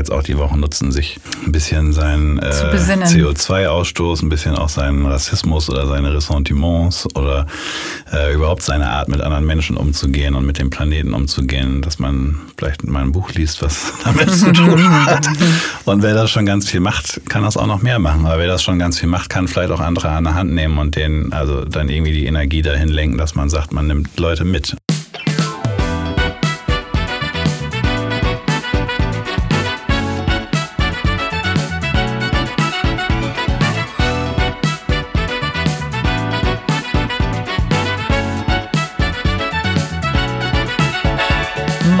jetzt auch die Woche nutzen, sich ein bisschen seinen äh, CO2-Ausstoß, ein bisschen auch seinen Rassismus oder seine Ressentiments oder äh, überhaupt seine Art, mit anderen Menschen umzugehen und mit dem Planeten umzugehen, dass man vielleicht mal ein Buch liest, was damit zu tun hat. Und wer das schon ganz viel macht, kann das auch noch mehr machen. Aber wer das schon ganz viel macht, kann vielleicht auch andere an der Hand nehmen und denen also dann irgendwie die Energie dahin lenken, dass man sagt, man nimmt Leute mit.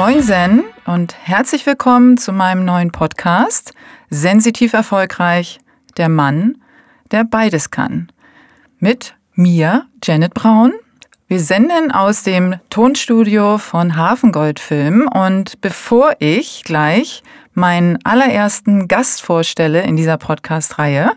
Moinsen und herzlich willkommen zu meinem neuen Podcast Sensitiv erfolgreich, der Mann, der beides kann. Mit mir, Janet Braun. Wir senden aus dem Tonstudio von Hafengold Film und bevor ich gleich meinen allerersten Gast vorstelle in dieser Podcast-Reihe,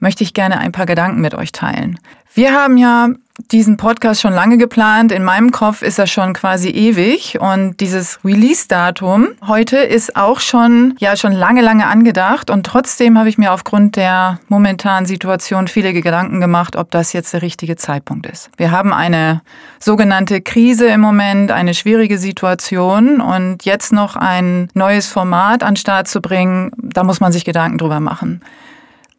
möchte ich gerne ein paar Gedanken mit euch teilen. Wir haben ja diesen Podcast schon lange geplant. In meinem Kopf ist er schon quasi ewig und dieses Release-Datum heute ist auch schon, ja, schon lange, lange angedacht und trotzdem habe ich mir aufgrund der momentanen Situation viele Gedanken gemacht, ob das jetzt der richtige Zeitpunkt ist. Wir haben eine sogenannte Krise im Moment, eine schwierige Situation und jetzt noch ein neues Format an Start zu bringen, da muss man sich Gedanken drüber machen.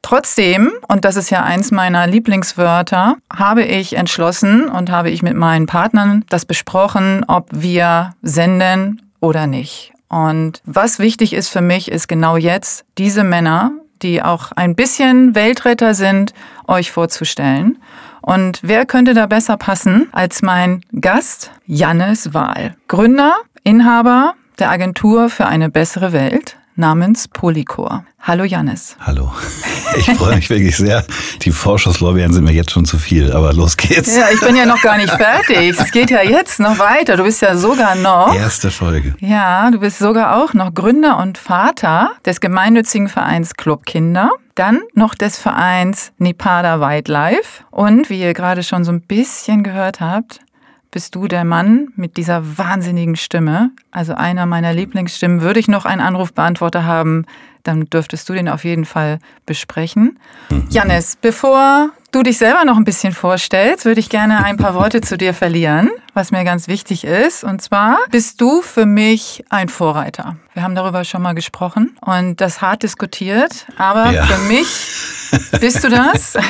Trotzdem, und das ist ja eins meiner Lieblingswörter, habe ich entschlossen und habe ich mit meinen Partnern das besprochen, ob wir senden oder nicht. Und was wichtig ist für mich, ist genau jetzt diese Männer, die auch ein bisschen Weltretter sind, euch vorzustellen. Und wer könnte da besser passen als mein Gast, Jannes Wahl, Gründer, Inhaber der Agentur für eine bessere Welt namens Polycor. Hallo Jannis. Hallo. Ich freue mich wirklich sehr. Die Vorschusslorbeeren sind mir jetzt schon zu viel, aber los geht's. Ja, ich bin ja noch gar nicht fertig. Es geht ja jetzt noch weiter. Du bist ja sogar noch. Erste Folge. Ja, du bist sogar auch noch Gründer und Vater des gemeinnützigen Vereins Club Kinder. Dann noch des Vereins Nipada Wildlife. Und wie ihr gerade schon so ein bisschen gehört habt, bist du der Mann mit dieser wahnsinnigen Stimme. Also einer meiner Lieblingsstimmen. Würde ich noch einen Anrufbeantworter haben, dann dürftest du den auf jeden Fall besprechen. Mhm. Jannis, bevor du dich selber noch ein bisschen vorstellst, würde ich gerne ein paar Worte zu dir verlieren, was mir ganz wichtig ist. Und zwar bist du für mich ein Vorreiter. Wir haben darüber schon mal gesprochen und das hart diskutiert. Aber ja. für mich bist du das.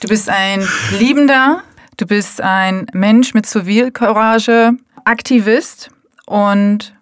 Du bist ein liebender, Du bist ein Mensch mit Zivilcourage, Aktivist und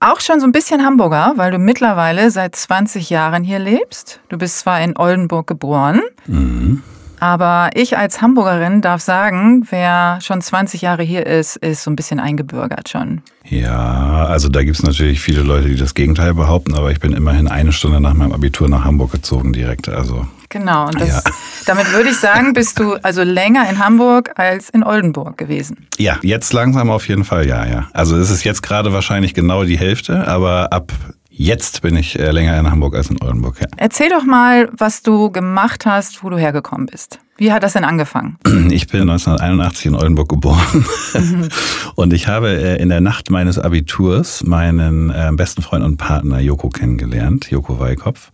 auch schon so ein bisschen Hamburger, weil du mittlerweile seit 20 Jahren hier lebst. Du bist zwar in Oldenburg geboren, mhm. aber ich als Hamburgerin darf sagen, wer schon 20 Jahre hier ist, ist so ein bisschen eingebürgert schon. Ja, also da gibt es natürlich viele Leute, die das Gegenteil behaupten, aber ich bin immerhin eine Stunde nach meinem Abitur nach Hamburg gezogen direkt. Also Genau, und das, ja. damit würde ich sagen, bist du also länger in Hamburg als in Oldenburg gewesen. Ja, jetzt langsam auf jeden Fall, ja, ja. Also es ist jetzt gerade wahrscheinlich genau die Hälfte, aber ab Jetzt bin ich äh, länger in Hamburg als in Oldenburg. Ja. Erzähl doch mal, was du gemacht hast, wo du hergekommen bist. Wie hat das denn angefangen? Ich bin 1981 in Oldenburg geboren mhm. und ich habe äh, in der Nacht meines Abiturs meinen äh, besten Freund und Partner Joko kennengelernt, Joko Weikopf.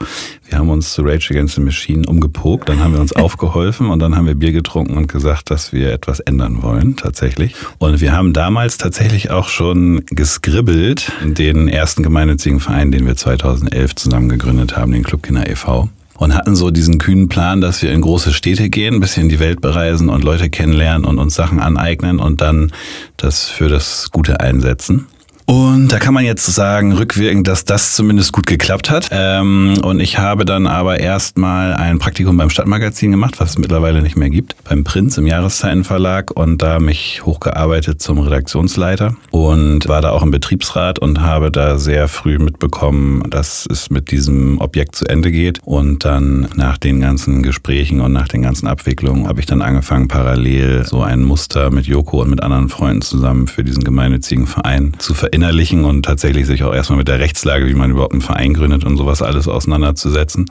Wir haben uns zu Rage Against the Machine umgepokt, dann haben wir uns aufgeholfen und dann haben wir Bier getrunken und gesagt, dass wir etwas ändern wollen, tatsächlich. Und wir haben damals tatsächlich auch schon geskribbelt, den ersten gemeinnützigen Verein, den wir 2011 zusammen gegründet haben, den Club Kinder e.V und hatten so diesen kühnen Plan, dass wir in große Städte gehen, ein bisschen die Welt bereisen und Leute kennenlernen und uns Sachen aneignen und dann das für das Gute einsetzen. Und da kann man jetzt sagen, rückwirkend, dass das zumindest gut geklappt hat. Ähm, und ich habe dann aber erstmal ein Praktikum beim Stadtmagazin gemacht, was es mittlerweile nicht mehr gibt, beim Prinz im Jahreszeitenverlag und da mich hochgearbeitet zum Redaktionsleiter und war da auch im Betriebsrat und habe da sehr früh mitbekommen, dass es mit diesem Objekt zu Ende geht. Und dann nach den ganzen Gesprächen und nach den ganzen Abwicklungen habe ich dann angefangen, parallel so ein Muster mit Joko und mit anderen Freunden zusammen für diesen gemeinnützigen Verein zu verändern verinnerlichen und tatsächlich sich auch erstmal mit der Rechtslage, wie man überhaupt einen Verein gründet und sowas alles auseinanderzusetzen.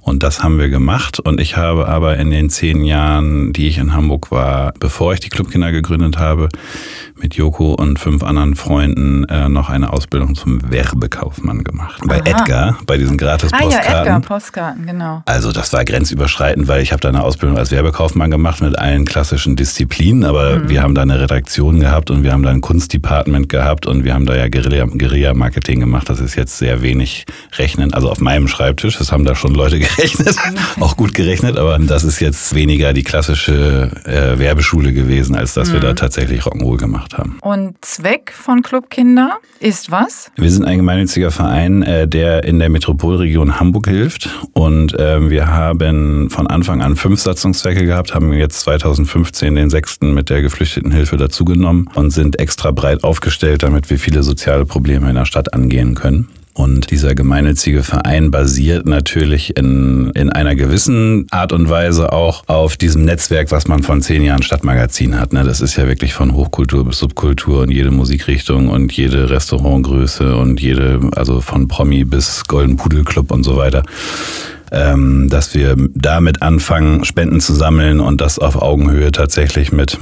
Und das haben wir gemacht. Und ich habe aber in den zehn Jahren, die ich in Hamburg war, bevor ich die Clubkinder gegründet habe, mit Joko und fünf anderen Freunden äh, noch eine Ausbildung zum Werbekaufmann gemacht. Bei Aha. Edgar, bei diesen Gratis-Postkarten. Ah ja, Edgar, Postkarten, genau. Also das war grenzüberschreitend, weil ich habe da eine Ausbildung als Werbekaufmann gemacht mit allen klassischen Disziplinen, aber mhm. wir haben da eine Redaktion gehabt und wir haben da ein Kunstdepartment gehabt und wir haben da ja Guerilla-Marketing gemacht. Das ist jetzt sehr wenig rechnen. Also auf meinem Schreibtisch, das haben da schon Leute gerechnet, auch gut gerechnet, aber das ist jetzt weniger die klassische äh, Werbeschule gewesen, als dass mhm. wir da tatsächlich Rock'n'Roll gemacht haben. Und Zweck von Club Kinder ist was? Wir sind ein gemeinnütziger Verein, äh, der in der Metropolregion Hamburg hilft. Und ähm, wir haben von Anfang an fünf Satzungszwecke gehabt, haben jetzt 2015 den sechsten mit der Geflüchtetenhilfe dazugenommen und sind extra breit aufgestellt, damit wir viele soziale Probleme in der Stadt angehen können. Und dieser gemeinnützige Verein basiert natürlich in, in einer gewissen Art und Weise auch auf diesem Netzwerk, was man von zehn Jahren Stadtmagazin hat. Ne? Das ist ja wirklich von Hochkultur bis Subkultur und jede Musikrichtung und jede Restaurantgröße und jede, also von Promi bis Golden Pudel Club und so weiter ähm, dass wir damit anfangen, Spenden zu sammeln und das auf Augenhöhe tatsächlich mit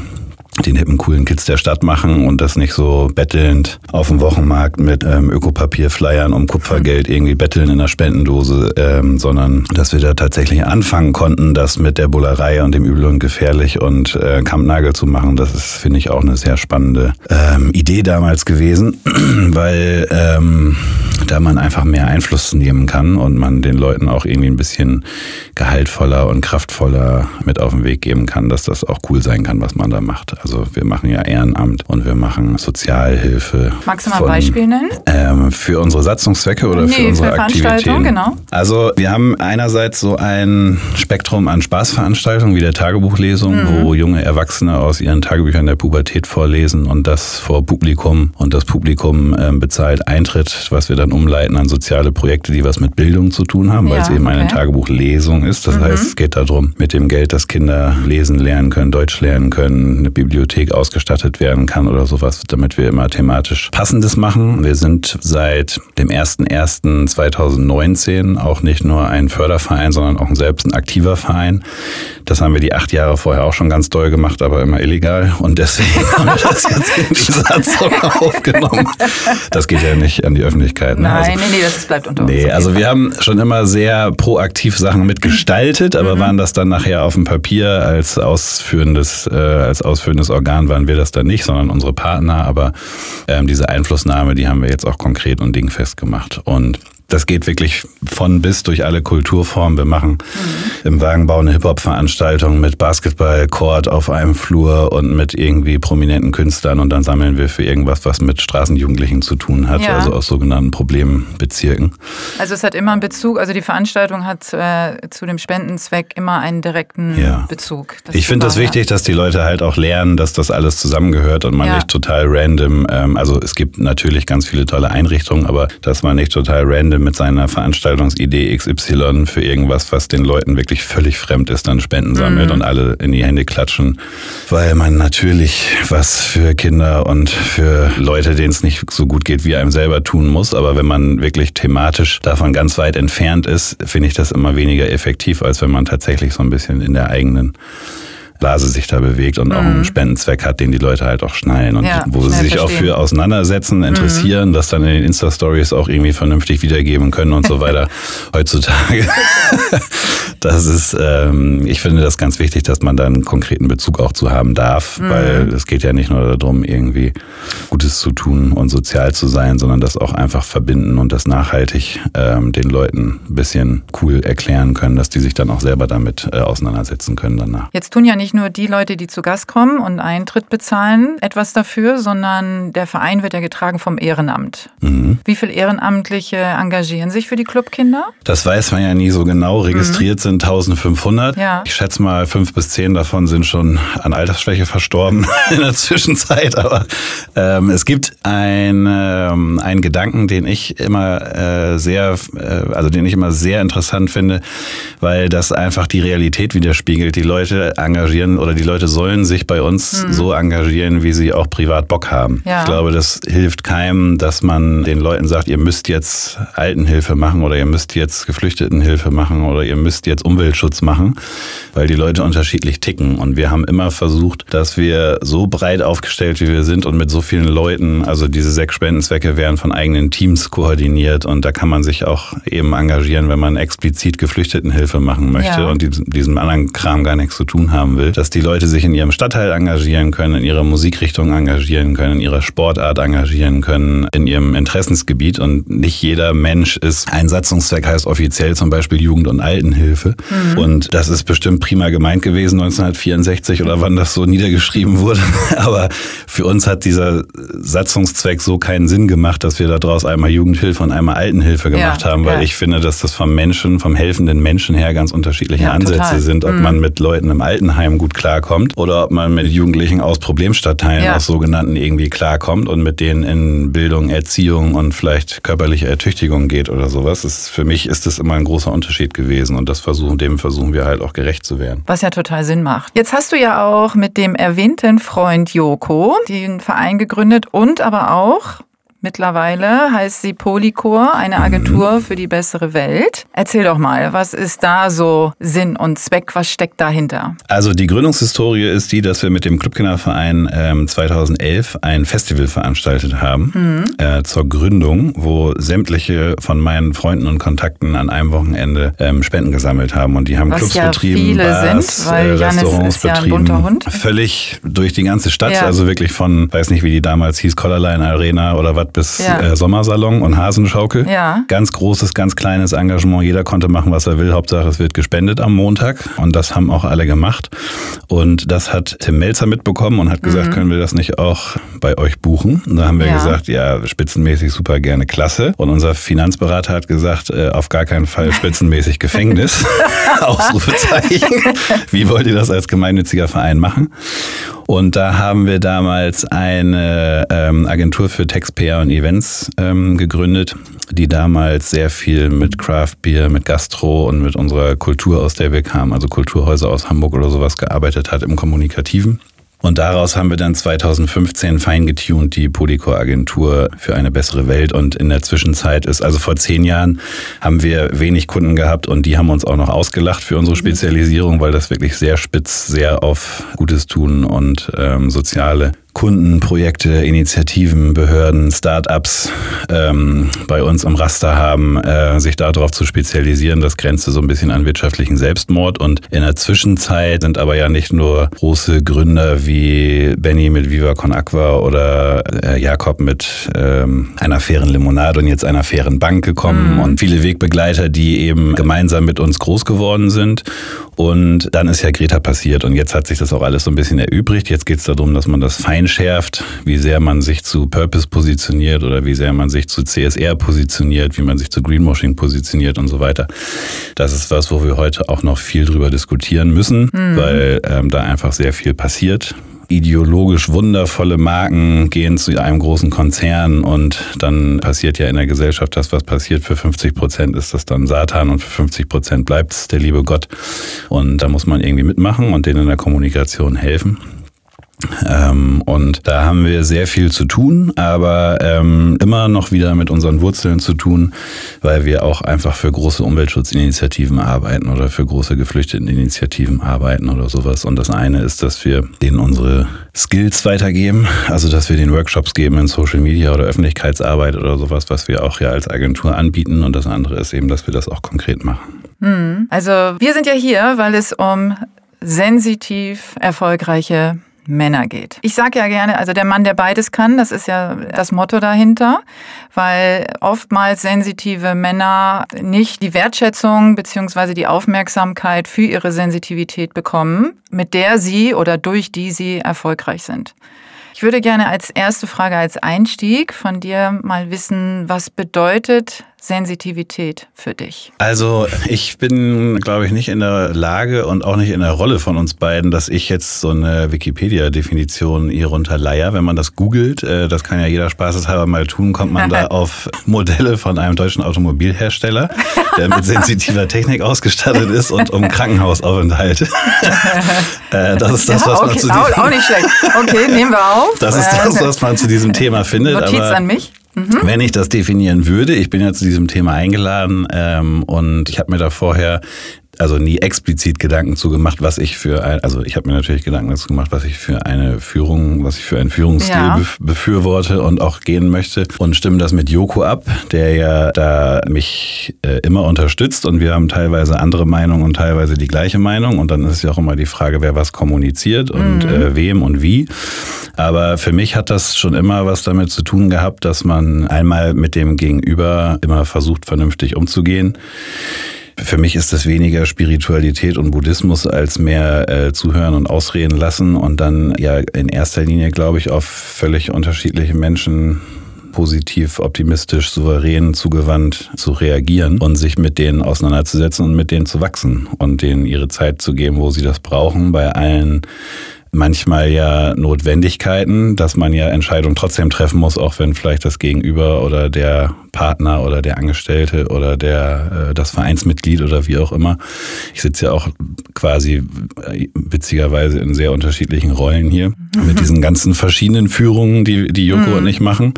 den hippen, coolen Kids der Stadt machen und das nicht so bettelnd auf dem Wochenmarkt mit ähm, Ökopapierflyern um Kupfergeld irgendwie betteln in der Spendendose, ähm, sondern dass wir da tatsächlich anfangen konnten, das mit der Bullerei und dem Übel und Gefährlich und äh, Kampnagel zu machen. Das ist, finde ich, auch eine sehr spannende ähm, Idee damals gewesen, weil ähm, da man einfach mehr Einfluss nehmen kann und man den Leuten auch irgendwie ein bisschen gehaltvoller und kraftvoller mit auf den Weg geben kann, dass das auch cool sein kann, was man da macht. Also wir machen ja Ehrenamt und wir machen Sozialhilfe. Magst du mal ein Beispiel nennen? Ähm, für unsere Satzungszwecke oder nee, für unsere für Aktivitäten? Genau. Also wir haben einerseits so ein Spektrum an Spaßveranstaltungen wie der Tagebuchlesung, mhm. wo junge Erwachsene aus ihren Tagebüchern der Pubertät vorlesen und das vor Publikum und das Publikum ähm, bezahlt Eintritt, was wir dann umleiten an soziale Projekte, die was mit Bildung zu tun haben, ja, weil es eben okay. eine Tagebuchlesung ist. Das mhm. heißt, es geht darum, mit dem Geld, dass Kinder lesen lernen können, Deutsch lernen können, eine Bibliothek Bibliothek ausgestattet werden kann oder sowas, damit wir immer thematisch Passendes machen. Wir sind seit dem 01.01.2019 auch nicht nur ein Förderverein, sondern auch selbst ein aktiver Verein. Das haben wir die acht Jahre vorher auch schon ganz doll gemacht, aber immer illegal. Und deswegen haben wir das jetzt in die Satzung aufgenommen. Das geht ja nicht an die Öffentlichkeit. Ne? Nein, also, nee, nee, das bleibt unter uns. Nee, also wir haben schon immer sehr proaktiv Sachen mitgestaltet, aber mhm. waren das dann nachher auf dem Papier als ausführendes, äh, als ausführendes ausführendes Organ waren wir das dann nicht, sondern unsere Partner. Aber ähm, diese Einflussnahme, die haben wir jetzt auch konkret und dingfest gemacht. Und das geht wirklich von bis durch alle Kulturformen. Wir machen mhm. im Wagenbau eine Hip-Hop-Veranstaltung mit Basketball-Court auf einem Flur und mit irgendwie prominenten Künstlern und dann sammeln wir für irgendwas, was mit Straßenjugendlichen zu tun hat, ja. also aus sogenannten Problembezirken. Also es hat immer einen Bezug, also die Veranstaltung hat äh, zu dem Spendenzweck immer einen direkten ja. Bezug. Ich finde das wichtig, dass die Leute halt auch lernen, dass das alles zusammengehört und man ja. nicht total random, ähm, also es gibt natürlich ganz viele tolle Einrichtungen, aber dass man nicht total random mit seiner Veranstaltungsidee XY für irgendwas, was den Leuten wirklich völlig fremd ist, dann Spenden sammelt mhm. und alle in die Hände klatschen, weil man natürlich was für Kinder und für Leute, denen es nicht so gut geht, wie einem selber tun muss. Aber wenn man wirklich thematisch davon ganz weit entfernt ist, finde ich das immer weniger effektiv, als wenn man tatsächlich so ein bisschen in der eigenen Blase sich da bewegt und mhm. auch einen mhm. Spendenzweck hat, den die Leute halt auch schnallen und ja, wo sie sich verstehen. auch für auseinandersetzen, interessieren, mhm. das dann in den Insta-Stories auch irgendwie vernünftig wiedergeben können und so weiter heutzutage. das ist, ähm, ich finde das ganz wichtig, dass man da einen konkreten Bezug auch zu haben darf, mhm. weil es geht ja nicht nur darum, irgendwie Gutes zu tun und sozial zu sein, sondern das auch einfach verbinden und das nachhaltig ähm, den Leuten ein bisschen cool erklären können, dass die sich dann auch selber damit äh, auseinandersetzen können danach. Jetzt tun ja nicht nur die Leute, die zu Gast kommen und Eintritt bezahlen, etwas dafür, sondern der Verein wird ja getragen vom Ehrenamt. Mhm. Wie viele Ehrenamtliche engagieren sich für die Clubkinder? Das weiß man ja nie so genau. Registriert mhm. sind 1500. Ja. Ich schätze mal, fünf bis zehn davon sind schon an Altersschwäche verstorben in der Zwischenzeit. Aber ähm, es gibt ein, ähm, einen Gedanken, den ich immer äh, sehr, äh, also den ich immer sehr interessant finde, weil das einfach die Realität widerspiegelt. Die Leute engagieren oder die Leute sollen sich bei uns Mhm. so engagieren, wie sie auch privat Bock haben. Ja. Ich glaube, das hilft keinem, dass man den Leuten sagt, ihr müsst jetzt Altenhilfe machen oder ihr müsst jetzt Geflüchtetenhilfe machen oder ihr müsst jetzt Umweltschutz machen, weil die Leute unterschiedlich ticken. Und wir haben immer versucht, dass wir so breit aufgestellt, wie wir sind und mit so vielen Leuten, also diese sechs Spendenzwecke werden von eigenen Teams koordiniert und da kann man sich auch eben engagieren, wenn man explizit Geflüchtetenhilfe machen möchte Ja. und diesem, diesem anderen Kram gar nichts zu tun haben will, dass die Leute sich in ihrem Stadtteil engagieren können, in ihrer Musikrichtung engagieren können, in ihrer Sportart engagieren können, in ihrem Interessensgebiet und nicht jeder Mensch ist, ein Satzungszweck heißt offiziell zum Beispiel Jugend- und Altenhilfe und das ist bestimmt prima gemeint gewesen 1964 oder wann das so niedergeschrieben wurde, aber für uns hat dieser Satzungszweck so keinen Sinn gemacht, dass wir daraus einmal Jugendhilfe und einmal Altenhilfe gemacht Ja, haben, weil ja. ich finde, dass das vom Menschen, vom helfenden Menschen her ganz unterschiedliche Ja, Ansätze total. sind, ob man mit Leuten im Altenheim gut klarkommt oder ob man mit Jugendlichen aus Problemstadtteilen, aus sogenannten irgendwie klarkommt und mit denen in Bildung, Erziehung und vielleicht körperliche Ertüchtigung geht oder sowas. Ist, für mich ist das immer ein großer Unterschied gewesen und das versuchen, dem versuchen wir halt auch gerecht zu werden. Was ja total Sinn macht. Jetzt hast du ja auch mit dem erwähnten Freund Joko den Verein gegründet und aber auch mittlerweile heißt sie Polycor, eine Agentur für die bessere Welt. Erzähl doch mal, was ist da so Sinn und Zweck? Was steckt dahinter? Also die Gründungshistorie ist die, dass wir mit dem Clubkinderverein ähm, 2011 ein Festival veranstaltet haben äh, zur Gründung, wo sämtliche von meinen Freunden und Kontakten an einem Wochenende ähm, Spenden gesammelt haben und die haben Was Clubs ja betrieben, viele Bars, sind, weil äh, Jannis Restaurants ist ja ein betrieben, bunter Hund. völlig durch die ganze Stadt, Ja. also wirklich von, weiß nicht wie die damals hieß, Collarline Arena oder was bis Ja. äh, Sommersalon und Hasenschaukel. Ja. Ganz großes, ganz kleines Engagement. Jeder konnte machen, was er will. Hauptsache, es wird gespendet am Montag. Und das haben auch alle gemacht. Und das hat Tim Melzer mitbekommen und hat gesagt, können wir das nicht auch bei euch buchen? Und da haben wir Mhm. Ja. gesagt, ja, spitzenmäßig super gerne, klasse. Und unser Finanzberater hat gesagt, äh, auf gar keinen Fall spitzenmäßig Gefängnis. Ausrufezeichen. Wie wollt ihr das als gemeinnütziger Verein machen? Und da haben wir damals eine ähm, Agentur für Text, PR und Events ähm, gegründet, die damals sehr viel mit Craft Beer, mit Gastro und mit unserer Kultur, aus der wir kamen, also Kulturhäuser aus Hamburg oder sowas gearbeitet hat im Kommunikativen. Und daraus haben wir dann 2015 feingetuned die Polycor-Agentur für eine bessere Welt. Und in der Zwischenzeit ist, also vor zehn Jahren, haben wir wenig Kunden gehabt und die haben uns auch noch ausgelacht für unsere Spezialisierung, weil das wirklich sehr spitz, sehr auf Gutes tun und ähm, soziale Kunden, Projekte, Initiativen, Behörden, Start-ups ähm, bei uns im Raster haben, äh, sich darauf zu spezialisieren. Das grenzte so ein bisschen an wirtschaftlichen Selbstmord. Und in der Zwischenzeit sind aber ja nicht nur große Gründer wie Benny mit Viva Con Aqua oder äh, Jakob mit ähm, einer fairen Limonade und jetzt einer fairen Bank gekommen und viele Wegbegleiter, die eben gemeinsam mit uns groß geworden sind. Und dann ist ja Greta passiert und jetzt hat sich das auch alles so ein bisschen erübrigt. Jetzt geht es darum, dass man das fein schärft, wie sehr man sich zu Purpose positioniert oder wie sehr man sich zu CSR positioniert, wie man sich zu Greenwashing positioniert und so weiter. Das ist was, wo wir heute auch noch viel drüber diskutieren müssen, weil ähm, da einfach sehr viel passiert ideologisch wundervolle Marken gehen zu einem großen Konzern und dann passiert ja in der Gesellschaft das, was passiert. Für 50 Prozent ist das dann Satan und für 50 Prozent bleibt es der liebe Gott. Und da muss man irgendwie mitmachen und denen in der Kommunikation helfen. Ähm, und da haben wir sehr viel zu tun, aber ähm, immer noch wieder mit unseren Wurzeln zu tun, weil wir auch einfach für große Umweltschutzinitiativen arbeiten oder für große Geflüchteteninitiativen arbeiten oder sowas. Und das eine ist, dass wir denen unsere Skills weitergeben, also dass wir den Workshops geben in Social Media oder Öffentlichkeitsarbeit oder sowas, was wir auch ja als Agentur anbieten. Und das andere ist eben, dass wir das auch konkret machen. Also wir sind ja hier, weil es um sensitiv erfolgreiche Männer geht. Ich sage ja gerne, also der Mann, der beides kann, das ist ja das Motto dahinter, weil oftmals sensitive Männer nicht die Wertschätzung beziehungsweise die Aufmerksamkeit für ihre Sensitivität bekommen, mit der sie oder durch die sie erfolgreich sind. Ich würde gerne als erste Frage, als Einstieg von dir mal wissen, was bedeutet Sensitivität für dich? Also ich bin, glaube ich, nicht in der Lage und auch nicht in der Rolle von uns beiden, dass ich jetzt so eine Wikipedia-Definition hier runterleier. Wenn man das googelt, äh, das kann ja jeder spaßeshalber mal tun, kommt man da auf Modelle von einem deutschen Automobilhersteller, der mit sensitiver Technik ausgestattet ist und um Krankenhausaufenthalt. Äh, das ist das, was okay, man zu diesem, auch nicht schlecht. Okay, nehmen wir auf. Das ist das, was man zu diesem Thema findet. Notiz an mich. Mhm. Wenn ich das definieren würde, ich bin ja zu diesem Thema eingeladen ähm, und ich habe mir da vorher also nie explizit Gedanken zu gemacht, was ich für ein, also ich habe mir natürlich Gedanken dazu gemacht, was ich für eine Führung, was ich für einen Führungsstil ja. befürworte und auch gehen möchte und stimme das mit Joko ab, der ja da mich äh, immer unterstützt und wir haben teilweise andere Meinungen und teilweise die gleiche Meinung und dann ist ja auch immer die Frage, wer was kommuniziert und mhm. äh, wem und wie. Aber für mich hat das schon immer was damit zu tun gehabt, dass man einmal mit dem Gegenüber immer versucht, vernünftig umzugehen. Für mich ist das weniger Spiritualität und Buddhismus als mehr äh, zuhören und ausreden lassen und dann ja in erster Linie, glaube ich, auf völlig unterschiedliche Menschen positiv, optimistisch, souverän, zugewandt zu reagieren und sich mit denen auseinanderzusetzen und mit denen zu wachsen und denen ihre Zeit zu geben, wo sie das brauchen, bei allen manchmal ja Notwendigkeiten, dass man ja Entscheidungen trotzdem treffen muss, auch wenn vielleicht das Gegenüber oder der Partner oder der Angestellte oder der äh, das Vereinsmitglied oder wie auch immer. Ich sitze ja auch quasi äh, witzigerweise in sehr unterschiedlichen Rollen hier mhm. mit diesen ganzen verschiedenen Führungen, die die Joko mhm. und ich machen.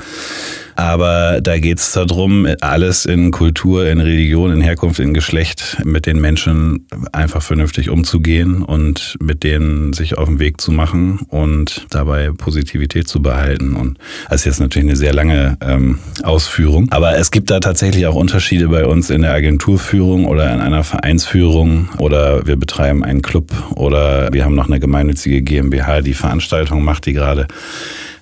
Aber da geht es darum, alles in Kultur, in Religion, in Herkunft, in Geschlecht mit den Menschen einfach vernünftig umzugehen und mit denen sich auf den Weg zu machen und dabei Positivität zu behalten. Und das ist jetzt natürlich eine sehr lange ähm, Ausführung. Aber es gibt da tatsächlich auch Unterschiede bei uns in der Agenturführung oder in einer Vereinsführung oder wir betreiben einen Club oder wir haben noch eine gemeinnützige GmbH, die Veranstaltungen macht, die gerade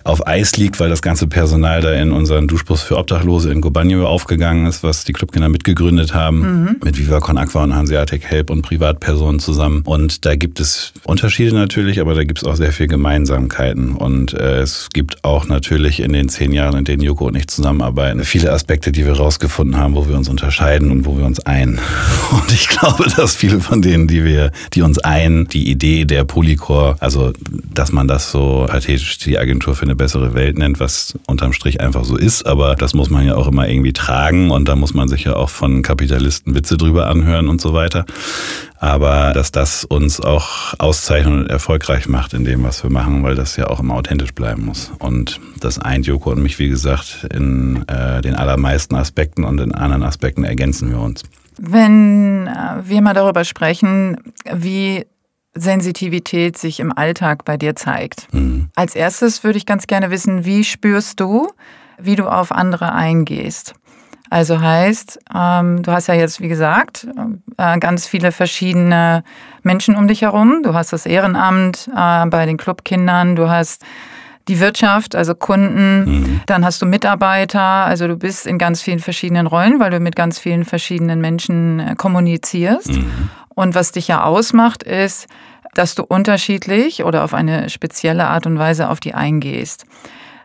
auf Eis liegt, weil das ganze Personal da in unseren Duschbus für Obdachlose in Gobanio aufgegangen ist, was die Clubkinder mitgegründet haben, mhm. mit Viva Con Aqua und Hanseatic Help und Privatpersonen zusammen. Und da gibt es Unterschiede natürlich, aber da gibt es auch sehr viel Gemeinsamkeiten. Und äh, es gibt auch natürlich in den zehn Jahren, in denen Joko und ich zusammenarbeiten, viele Aspekte, die wir rausgefunden haben, wo wir uns unterscheiden und wo wir uns ein. Und ich glaube, dass viele von denen, die wir, die uns ein, die Idee der Polycore, also dass man das so pathetisch die Agentur für eine bessere Welt nennt, was unterm Strich einfach so ist. Aber das muss man ja auch immer irgendwie tragen und da muss man sich ja auch von Kapitalisten Witze drüber anhören und so weiter. Aber dass das uns auch auszeichnet und erfolgreich macht in dem, was wir machen, weil das ja auch immer authentisch bleiben muss. Und das eint Joko und mich, wie gesagt, in äh, den allermeisten Aspekten und in anderen Aspekten ergänzen wir uns. Wenn äh, wir mal darüber sprechen, wie Sensitivität sich im Alltag bei dir zeigt. Mhm. Als erstes würde ich ganz gerne wissen, wie spürst du, wie du auf andere eingehst? Also heißt, ähm, du hast ja jetzt, wie gesagt, äh, ganz viele verschiedene Menschen um dich herum. Du hast das Ehrenamt äh, bei den Clubkindern, du hast die Wirtschaft, also Kunden, mhm. dann hast du Mitarbeiter, also du bist in ganz vielen verschiedenen Rollen, weil du mit ganz vielen verschiedenen Menschen äh, kommunizierst. Mhm. Und was dich ja ausmacht, ist, dass du unterschiedlich oder auf eine spezielle Art und Weise auf die eingehst.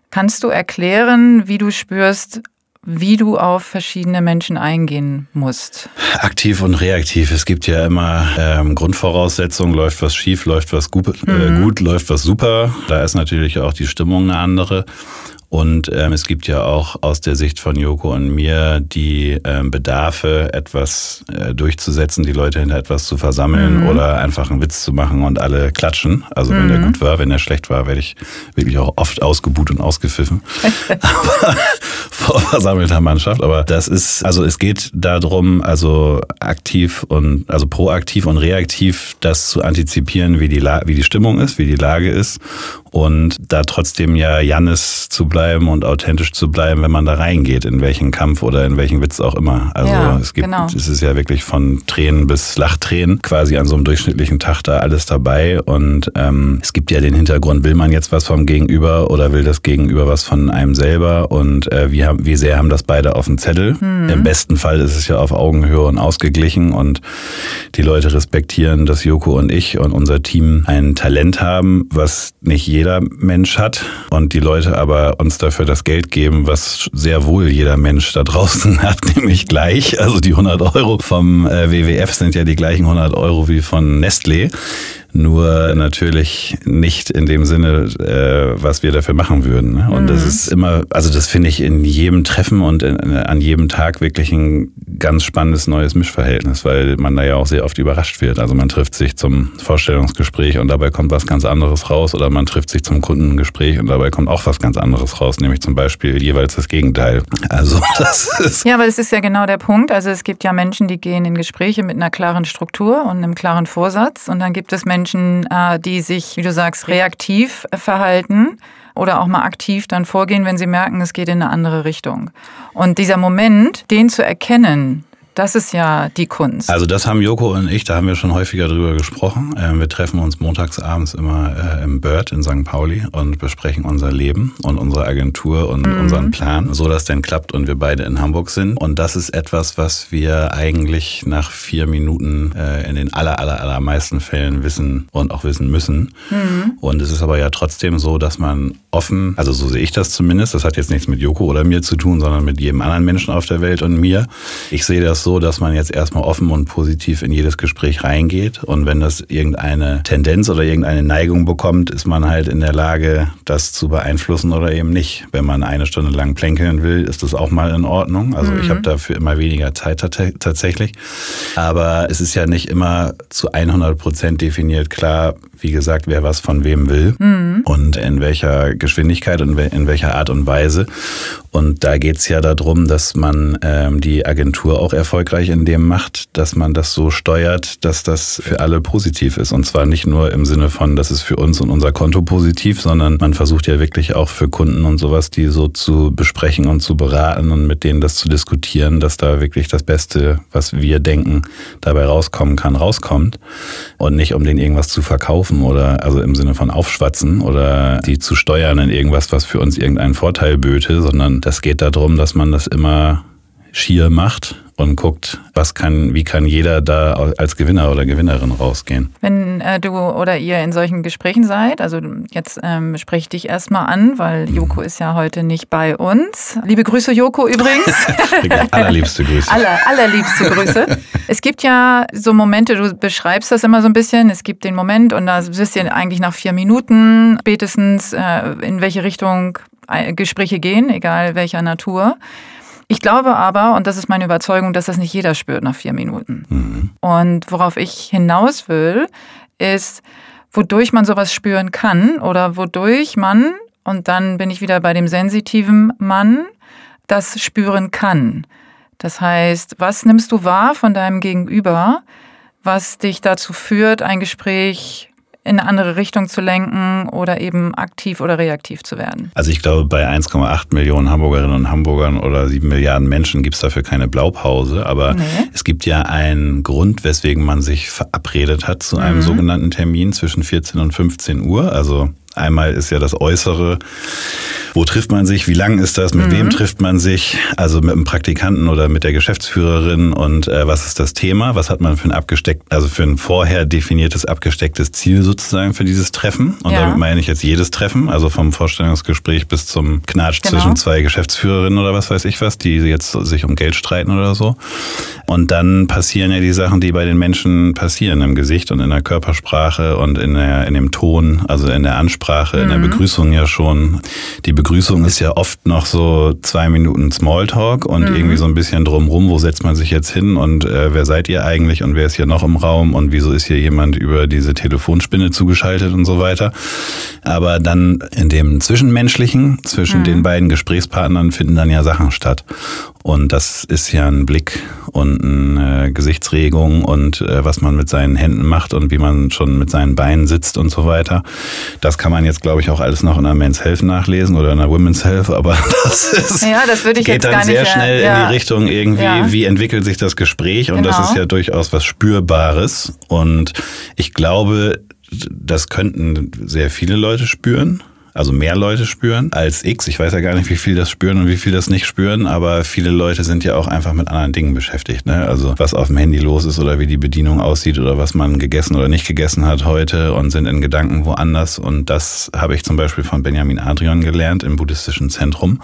Kannst du erklären, wie du spürst, wie du auf verschiedene Menschen eingehen musst? Aktiv und reaktiv. Es gibt ja immer ähm, Grundvoraussetzungen, läuft was schief, läuft was gut, äh, mhm. gut, läuft was super. Da ist natürlich auch die Stimmung eine andere. Und ähm, es gibt ja auch aus der Sicht von Joko und mir die ähm, Bedarfe, etwas äh, durchzusetzen, die Leute hinter etwas zu versammeln mhm. oder einfach einen Witz zu machen und alle klatschen. Also mhm. wenn der gut war, wenn der schlecht war, werde ich wirklich auch oft ausgebuht und ausgepfiffen. Aber vor versammelter Mannschaft. Aber das ist, also es geht darum, also aktiv und also proaktiv und reaktiv das zu antizipieren, wie die, La wie die Stimmung ist, wie die Lage ist und da trotzdem ja Jannis zu bleiben und authentisch zu bleiben, wenn man da reingeht, in welchen Kampf oder in welchen Witz auch immer. Also ja, es gibt, genau. es ist ja wirklich von Tränen bis Lachtränen quasi an so einem durchschnittlichen Tag da alles dabei und ähm, es gibt ja den Hintergrund, will man jetzt was vom Gegenüber oder will das Gegenüber was von einem selber und äh, wie, haben, wie sehr haben das beide auf dem Zettel. Mhm. Im besten Fall ist es ja auf Augenhöhe und ausgeglichen und die Leute respektieren, dass Joko und ich und unser Team ein Talent haben, was nicht jeder Mensch hat und die Leute aber uns dafür das Geld geben, was sehr wohl jeder Mensch da draußen hat, nämlich gleich. Also die 100 Euro vom äh, WWF sind ja die gleichen 100 Euro wie von Nestlé nur natürlich nicht in dem Sinne, äh, was wir dafür machen würden. Ne? Und mhm. das ist immer, also das finde ich in jedem Treffen und in, an jedem Tag wirklich ein ganz spannendes neues Mischverhältnis, weil man da ja auch sehr oft überrascht wird. Also man trifft sich zum Vorstellungsgespräch und dabei kommt was ganz anderes raus oder man trifft sich zum Kundengespräch und dabei kommt auch was ganz anderes raus, nämlich zum Beispiel jeweils das Gegenteil. Also das ist ja, aber es ist ja genau der Punkt. Also es gibt ja Menschen, die gehen in Gespräche mit einer klaren Struktur und einem klaren Vorsatz und dann gibt es Menschen, Menschen, äh, die sich, wie du sagst, reaktiv verhalten oder auch mal aktiv dann vorgehen, wenn sie merken, es geht in eine andere Richtung. Und dieser Moment, den zu erkennen, das ist ja die Kunst. Also das haben Joko und ich, da haben wir schon häufiger drüber gesprochen. Ähm, wir treffen uns montagsabends immer äh, im Bird in St. Pauli und besprechen unser Leben und unsere Agentur und mhm. unseren Plan, so dass denn klappt und wir beide in Hamburg sind. Und das ist etwas, was wir eigentlich nach vier Minuten äh, in den aller, aller, allermeisten Fällen wissen und auch wissen müssen. Mhm. Und es ist aber ja trotzdem so, dass man offen, also so sehe ich das zumindest, das hat jetzt nichts mit Joko oder mir zu tun, sondern mit jedem anderen Menschen auf der Welt und mir. Ich sehe das so, dass man jetzt erstmal offen und positiv in jedes Gespräch reingeht. Und wenn das irgendeine Tendenz oder irgendeine Neigung bekommt, ist man halt in der Lage, das zu beeinflussen oder eben nicht. Wenn man eine Stunde lang plänkeln will, ist das auch mal in Ordnung. Also mhm. ich habe dafür immer weniger Zeit tatsächlich. Aber es ist ja nicht immer zu 100 Prozent definiert klar, wie gesagt, wer was von wem will mhm. und in welcher Geschwindigkeit und in welcher Art und Weise. Und da geht es ja darum, dass man ähm, die Agentur auch erfolgreich in dem macht, dass man das so steuert, dass das für alle positiv ist. Und zwar nicht nur im Sinne von, das ist für uns und unser Konto positiv, sondern man versucht ja wirklich auch für Kunden und sowas, die so zu besprechen und zu beraten und mit denen das zu diskutieren, dass da wirklich das Beste, was wir denken, dabei rauskommen kann, rauskommt. Und nicht um denen irgendwas zu verkaufen oder also im Sinne von aufschwatzen oder die zu steuern in irgendwas, was für uns irgendeinen Vorteil böte, sondern das geht darum, dass man das immer schier macht und guckt, was kann, wie kann jeder da als Gewinner oder Gewinnerin rausgehen. Wenn äh, du oder ihr in solchen Gesprächen seid, also jetzt ähm, spreche ich dich erstmal an, weil mhm. Joko ist ja heute nicht bei uns. Liebe Grüße, Joko übrigens. allerliebste Grüße. Aller, allerliebste Grüße. es gibt ja so Momente, du beschreibst das immer so ein bisschen, es gibt den Moment und da wisst ihr eigentlich nach vier Minuten spätestens, äh, in welche Richtung Gespräche gehen, egal welcher Natur. Ich glaube aber, und das ist meine Überzeugung, dass das nicht jeder spürt nach vier Minuten. Mhm. Und worauf ich hinaus will, ist, wodurch man sowas spüren kann oder wodurch man, und dann bin ich wieder bei dem sensitiven Mann, das spüren kann. Das heißt, was nimmst du wahr von deinem Gegenüber, was dich dazu führt, ein Gespräch in eine andere Richtung zu lenken oder eben aktiv oder reaktiv zu werden? Also ich glaube, bei 1,8 Millionen Hamburgerinnen und Hamburgern oder 7 Milliarden Menschen gibt es dafür keine Blaupause. Aber nee. es gibt ja einen Grund, weswegen man sich verabredet hat zu einem mhm. sogenannten Termin zwischen 14 und 15 Uhr. Also Einmal ist ja das Äußere. Wo trifft man sich? Wie lang ist das? Mit mhm. wem trifft man sich? Also mit dem Praktikanten oder mit der Geschäftsführerin? Und äh, was ist das Thema? Was hat man für ein abgesteckt, also für ein vorher definiertes abgestecktes Ziel sozusagen für dieses Treffen? Und ja. damit meine ich jetzt jedes Treffen, also vom Vorstellungsgespräch bis zum Knatsch genau. zwischen zwei Geschäftsführerinnen oder was weiß ich was, die jetzt sich um Geld streiten oder so. Und dann passieren ja die Sachen, die bei den Menschen passieren, im Gesicht und in der Körpersprache und in, der, in dem Ton, also in der Ansprache Ansprache, mhm. in der mhm. Begrüßung ja schon. Die Begrüßung ist ja oft noch so zwei Minuten Smalltalk und mhm. irgendwie so ein bisschen drumrum, wo setzt man sich jetzt hin und äh, wer seid ihr eigentlich und wer ist hier noch im Raum und wieso ist hier jemand über diese Telefonspinne zugeschaltet und so weiter. Aber dann in dem Zwischenmenschlichen, zwischen mhm. den beiden Gesprächspartnern finden dann ja Sachen statt. Und das ist ja ein Blick und eine Gesichtsregung und äh, was man mit seinen Händen macht und wie man schon mit seinen Beinen sitzt und so weiter. Das kann man jetzt, glaube ich, auch alles noch in einer Men's Health nachlesen oder in einer Women's Health, aber das ist, ja, das würde ich geht jetzt dann gar sehr nicht, schnell ja. in die Richtung irgendwie, ja. wie entwickelt sich das Gespräch und genau. das ist ja durchaus was Spürbares und ich glaube, das könnten sehr viele Leute spüren. Also mehr Leute spüren als X. Ich weiß ja gar nicht, wie viel das spüren und wie viel das nicht spüren, aber viele Leute sind ja auch einfach mit anderen Dingen beschäftigt. Ne? Also was auf dem Handy los ist oder wie die Bedienung aussieht oder was man gegessen oder nicht gegessen hat heute und sind in Gedanken woanders. Und das habe ich zum Beispiel von Benjamin Adrian gelernt im buddhistischen Zentrum,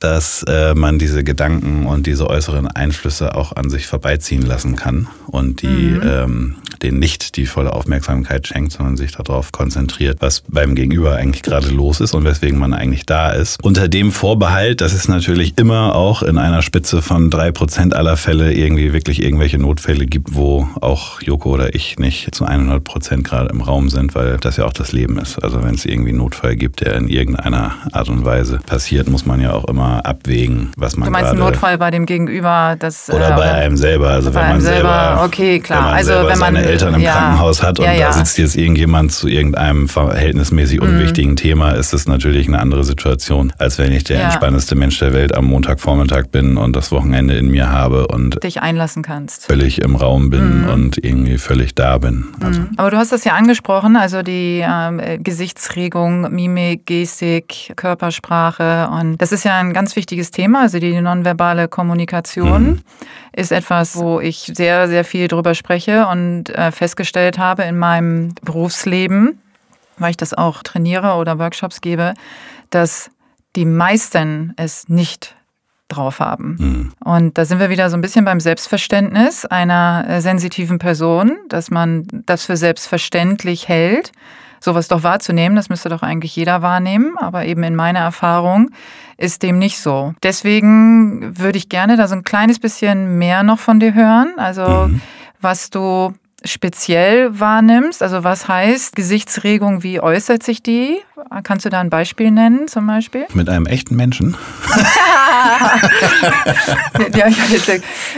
dass äh, man diese Gedanken und diese äußeren Einflüsse auch an sich vorbeiziehen lassen kann und die mhm. ähm, den nicht die volle Aufmerksamkeit schenkt, sondern sich darauf konzentriert, was beim Gegenüber eigentlich gerade los ist und weswegen man eigentlich da ist. Unter dem Vorbehalt, dass es natürlich immer auch in einer Spitze von drei Prozent aller Fälle irgendwie wirklich irgendwelche Notfälle gibt, wo auch Joko oder ich nicht zu 100 Prozent gerade im Raum sind, weil das ja auch das Leben ist. Also wenn es irgendwie einen Notfall gibt, der in irgendeiner Art und Weise passiert, muss man ja auch immer abwägen, was man Du meinst einen Notfall bei dem Gegenüber, das oder äh, bei einem selber, also wenn man selber, okay, klar, wenn man also wenn man Eltern im ja. Krankenhaus hat und ja, ja. da sitzt jetzt irgendjemand zu irgendeinem verhältnismäßig mhm. unwichtigen mhm. Thema, ist das natürlich eine andere Situation, als wenn ich der entspannteste Mensch der Welt am Montagvormittag bin und das Wochenende in mir habe und dich einlassen kannst. Völlig im Raum bin mhm. und irgendwie völlig da bin. Also. Mhm. Aber du hast das ja angesprochen, also die äh, Gesichtsregung, Mimik, Gestik, Körpersprache und das ist ja ein ganz wichtiges Thema, also die nonverbale Kommunikation mhm. ist etwas, wo ich sehr, sehr viel drüber spreche und äh, festgestellt habe in meinem Berufsleben, weil ich das auch trainiere oder Workshops gebe, dass die meisten es nicht drauf haben. Mhm. Und da sind wir wieder so ein bisschen beim Selbstverständnis einer äh, sensitiven Person, dass man das für selbstverständlich hält, sowas doch wahrzunehmen. Das müsste doch eigentlich jeder wahrnehmen, aber eben in meiner Erfahrung ist dem nicht so. Deswegen würde ich gerne da so ein kleines bisschen mehr noch von dir hören. Also mhm. was du speziell wahrnimmst? Also was heißt Gesichtsregung, wie äußert sich die? Kannst du da ein Beispiel nennen zum Beispiel? Mit einem echten Menschen? ja, ich habe jetzt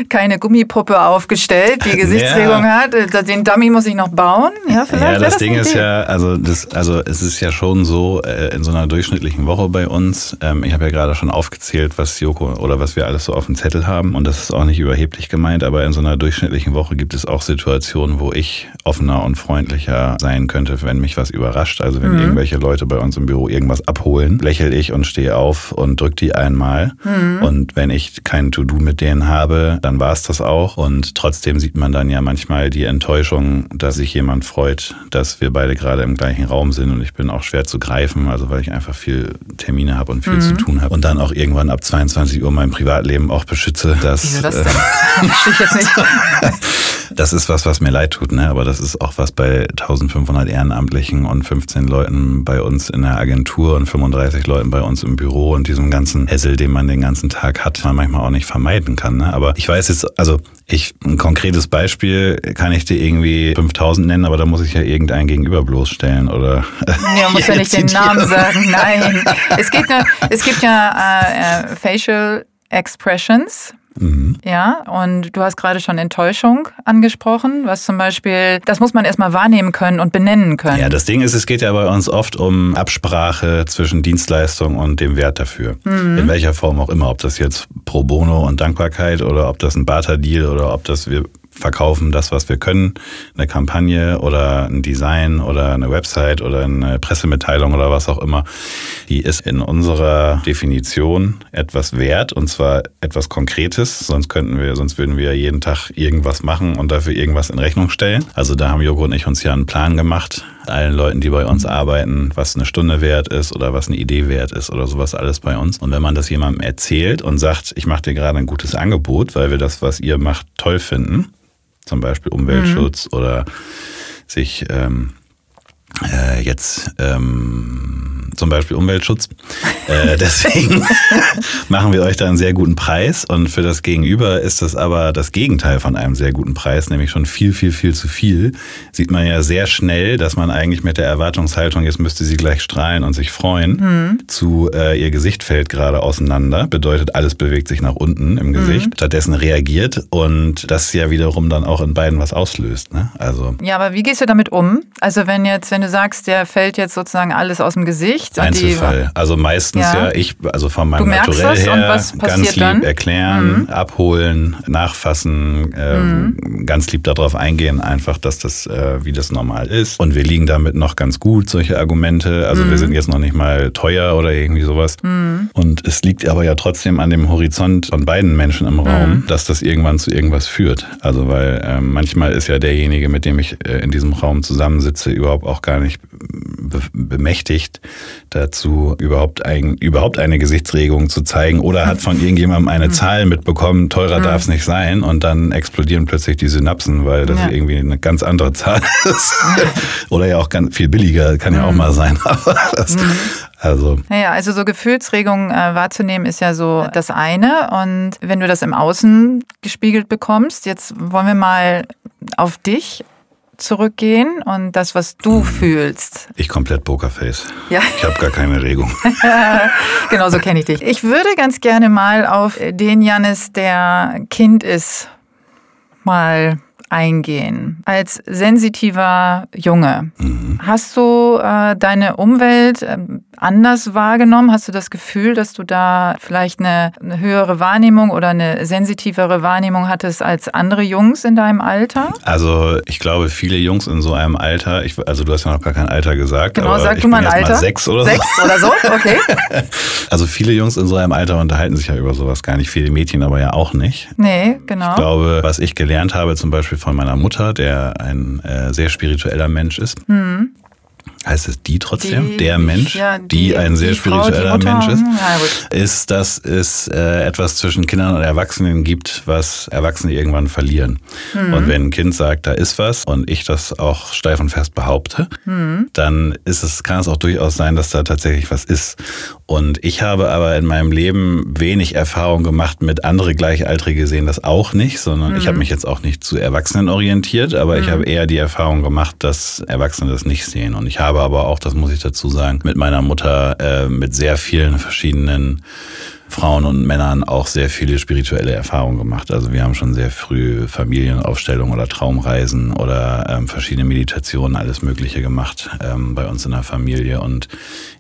keine Gummipuppe aufgestellt, die Gesichtsregung ja. hat. Den Dummy muss ich noch bauen. Ja, vielleicht ja das, das Ding ist ja, also, das, also es ist ja schon so, äh, in so einer durchschnittlichen Woche bei uns, ähm, ich habe ja gerade schon aufgezählt, was Joko oder was wir alles so auf dem Zettel haben und das ist auch nicht überheblich gemeint, aber in so einer durchschnittlichen Woche gibt es auch Situationen, wo ich offener und freundlicher sein könnte, wenn mich was überrascht. Also wenn mhm. irgendwelche Leute bei uns im Büro irgendwas abholen, lächel ich und stehe auf und drück die einmal. Mhm. Und wenn ich kein To-Do mit denen habe, dann war es das auch. Und trotzdem sieht man dann ja manchmal die Enttäuschung, dass sich jemand freut, dass wir beide gerade im gleichen Raum sind. Und ich bin auch schwer zu greifen, also weil ich einfach viel Termine habe und viel mhm. zu tun habe. Und dann auch irgendwann ab 22 Uhr mein Privatleben auch beschütze. Dass, Wieso das denn? Äh, ich jetzt nicht. das ist was, was mir leid tut, ne? aber das ist auch was bei 1500 Ehrenamtlichen und 15 Leuten bei uns in der Agentur und 35 Leuten bei uns im Büro und diesem ganzen Hessel, den man den ganzen Tag hat, man manchmal auch nicht vermeiden kann. Ne? Aber ich weiß jetzt, also ich, ein konkretes Beispiel kann ich dir irgendwie 5000 nennen, aber da muss ich ja irgendeinen gegenüber bloßstellen oder. Ja, muss ja nicht den Namen sagen, nein. Es, geht, es gibt ja äh, äh Facial Expressions. Mhm. Ja, und du hast gerade schon Enttäuschung angesprochen, was zum Beispiel, das muss man erstmal wahrnehmen können und benennen können. Ja, das Ding ist, es geht ja bei uns oft um Absprache zwischen Dienstleistung und dem Wert dafür. Mhm. In welcher Form auch immer, ob das jetzt pro bono und Dankbarkeit oder ob das ein Barter-Deal oder ob das wir verkaufen das, was wir können, eine Kampagne oder ein Design oder eine Website oder eine Pressemitteilung oder was auch immer, die ist in unserer Definition etwas wert und zwar etwas Konkretes, sonst könnten wir, sonst würden wir jeden Tag irgendwas machen und dafür irgendwas in Rechnung stellen. Also da haben Joko und ich uns ja einen Plan gemacht, allen Leuten, die bei uns arbeiten, was eine Stunde wert ist oder was eine Idee wert ist oder sowas alles bei uns. Und wenn man das jemandem erzählt und sagt, ich mache dir gerade ein gutes Angebot, weil wir das, was ihr macht, toll finden, zum Beispiel Umweltschutz mhm. oder sich ähm, äh, jetzt ähm, zum Beispiel Umweltschutz. Äh, deswegen machen wir euch da einen sehr guten Preis und für das Gegenüber ist das aber das Gegenteil von einem sehr guten Preis, nämlich schon viel, viel, viel zu viel. Sieht man ja sehr schnell, dass man eigentlich mit der Erwartungshaltung, jetzt müsste sie gleich strahlen und sich freuen, mhm. zu äh, ihr Gesicht fällt gerade auseinander, bedeutet alles bewegt sich nach unten im Gesicht, mhm. stattdessen reagiert und das ja wiederum dann auch in beiden was auslöst. Ne? Also ja, aber wie gehst du damit um? Also wenn jetzt, wenn du sagst, der fällt jetzt sozusagen alles aus dem Gesicht. Einzelfall. Die, also meistens ja. ja. ich, also von meinem Naturell her, ganz lieb dann? erklären, mhm. abholen, nachfassen, äh, mhm. ganz lieb darauf eingehen, einfach, dass das, äh, wie das normal ist. Und wir liegen damit noch ganz gut, solche Argumente. Also mhm. wir sind jetzt noch nicht mal teuer oder irgendwie sowas. Mhm. Und es liegt aber ja trotzdem an dem Horizont von beiden Menschen im Raum, mhm. dass das irgendwann zu irgendwas führt. Also weil äh, manchmal ist ja derjenige, mit dem ich äh, in diesem Raum zusammensitze, überhaupt auch gar nicht be bemächtigt dazu, überhaupt, ein, überhaupt eine Gesichtsregung zu zeigen oder hat von irgendjemandem eine. Zahl mitbekommen, teurer darf es nicht sein und dann explodieren plötzlich die Synapsen, weil das ja. irgendwie eine ganz andere Zahl ist. oder ja auch ganz viel billiger, kann ja auch mhm. mal sein. das, mhm. Also. Naja, also so Gefühlsregungen äh, wahrzunehmen ist ja so das eine. Und wenn du das im Außen gespiegelt bekommst, jetzt wollen wir mal auf dich zurückgehen und das, was du fühlst. Ich komplett Pokerface. Ja. Ich habe gar keine Regung. genau so kenne ich dich. Ich würde ganz gerne mal auf den Janis, der Kind ist, mal eingehen. Als sensitiver Junge, mhm. hast du äh, deine Umwelt äh, anders wahrgenommen? Hast du das Gefühl, dass du da vielleicht eine, eine, höhere Wahrnehmung oder eine sensitivere Wahrnehmung hattest als andere Jungs in deinem Alter? Also ich glaube, viele Jungs in so einem Alter, ich, also du hast ja noch gar kein Alter gesagt. Genau, sag du mal ein Alter. Mal sechs oder so. Sechs oder so, okay. also viele Jungs in so einem Alter unterhalten sich ja über sowas gar nicht, viele Mädchen aber ja auch nicht. Nee, genau. Ich glaube, was ich gelernt habe, zum Beispiel von meiner Mutter, der ein äh, sehr spiritueller Mensch ist, mhm heißt es die trotzdem, die, der Mensch, ja, die, die, ein sehr die spiritueller Frau, Mensch ist, ja, ist, dass es äh, etwas zwischen Kindern und Erwachsenen gibt, was Erwachsene irgendwann verlieren. Mhm. Und wenn ein Kind sagt, da ist was und ich das auch steif und fest behaupte, mhm. dann ist es, kann es auch durchaus sein, dass da tatsächlich was ist. Und ich habe aber in meinem Leben wenig Erfahrung gemacht mit andere Gleichaltrige sehen das auch nicht, sondern mhm. ich habe mich jetzt auch nicht zu Erwachsenen orientiert, aber ich mhm. habe eher die Erfahrung gemacht, dass Erwachsene das nicht sehen. Und ich habe aber auch, das muss ich dazu sagen, mit meiner Mutter äh, mit sehr vielen verschiedenen Frauen und Männern auch sehr viele spirituelle Erfahrungen gemacht. Also wir haben schon sehr früh Familienaufstellungen oder Traumreisen oder ähm, verschiedene Meditationen, alles Mögliche gemacht ähm, bei uns in der Familie. Und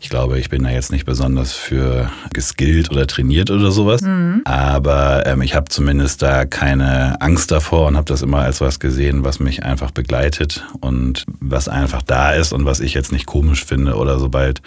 ich glaube, ich bin da jetzt nicht besonders für geskillt oder trainiert oder sowas. Mhm. Aber ähm, ich habe zumindest da keine Angst davor und habe das immer als was gesehen, was mich einfach begleitet und was einfach da ist und was ich jetzt nicht komisch finde oder sobald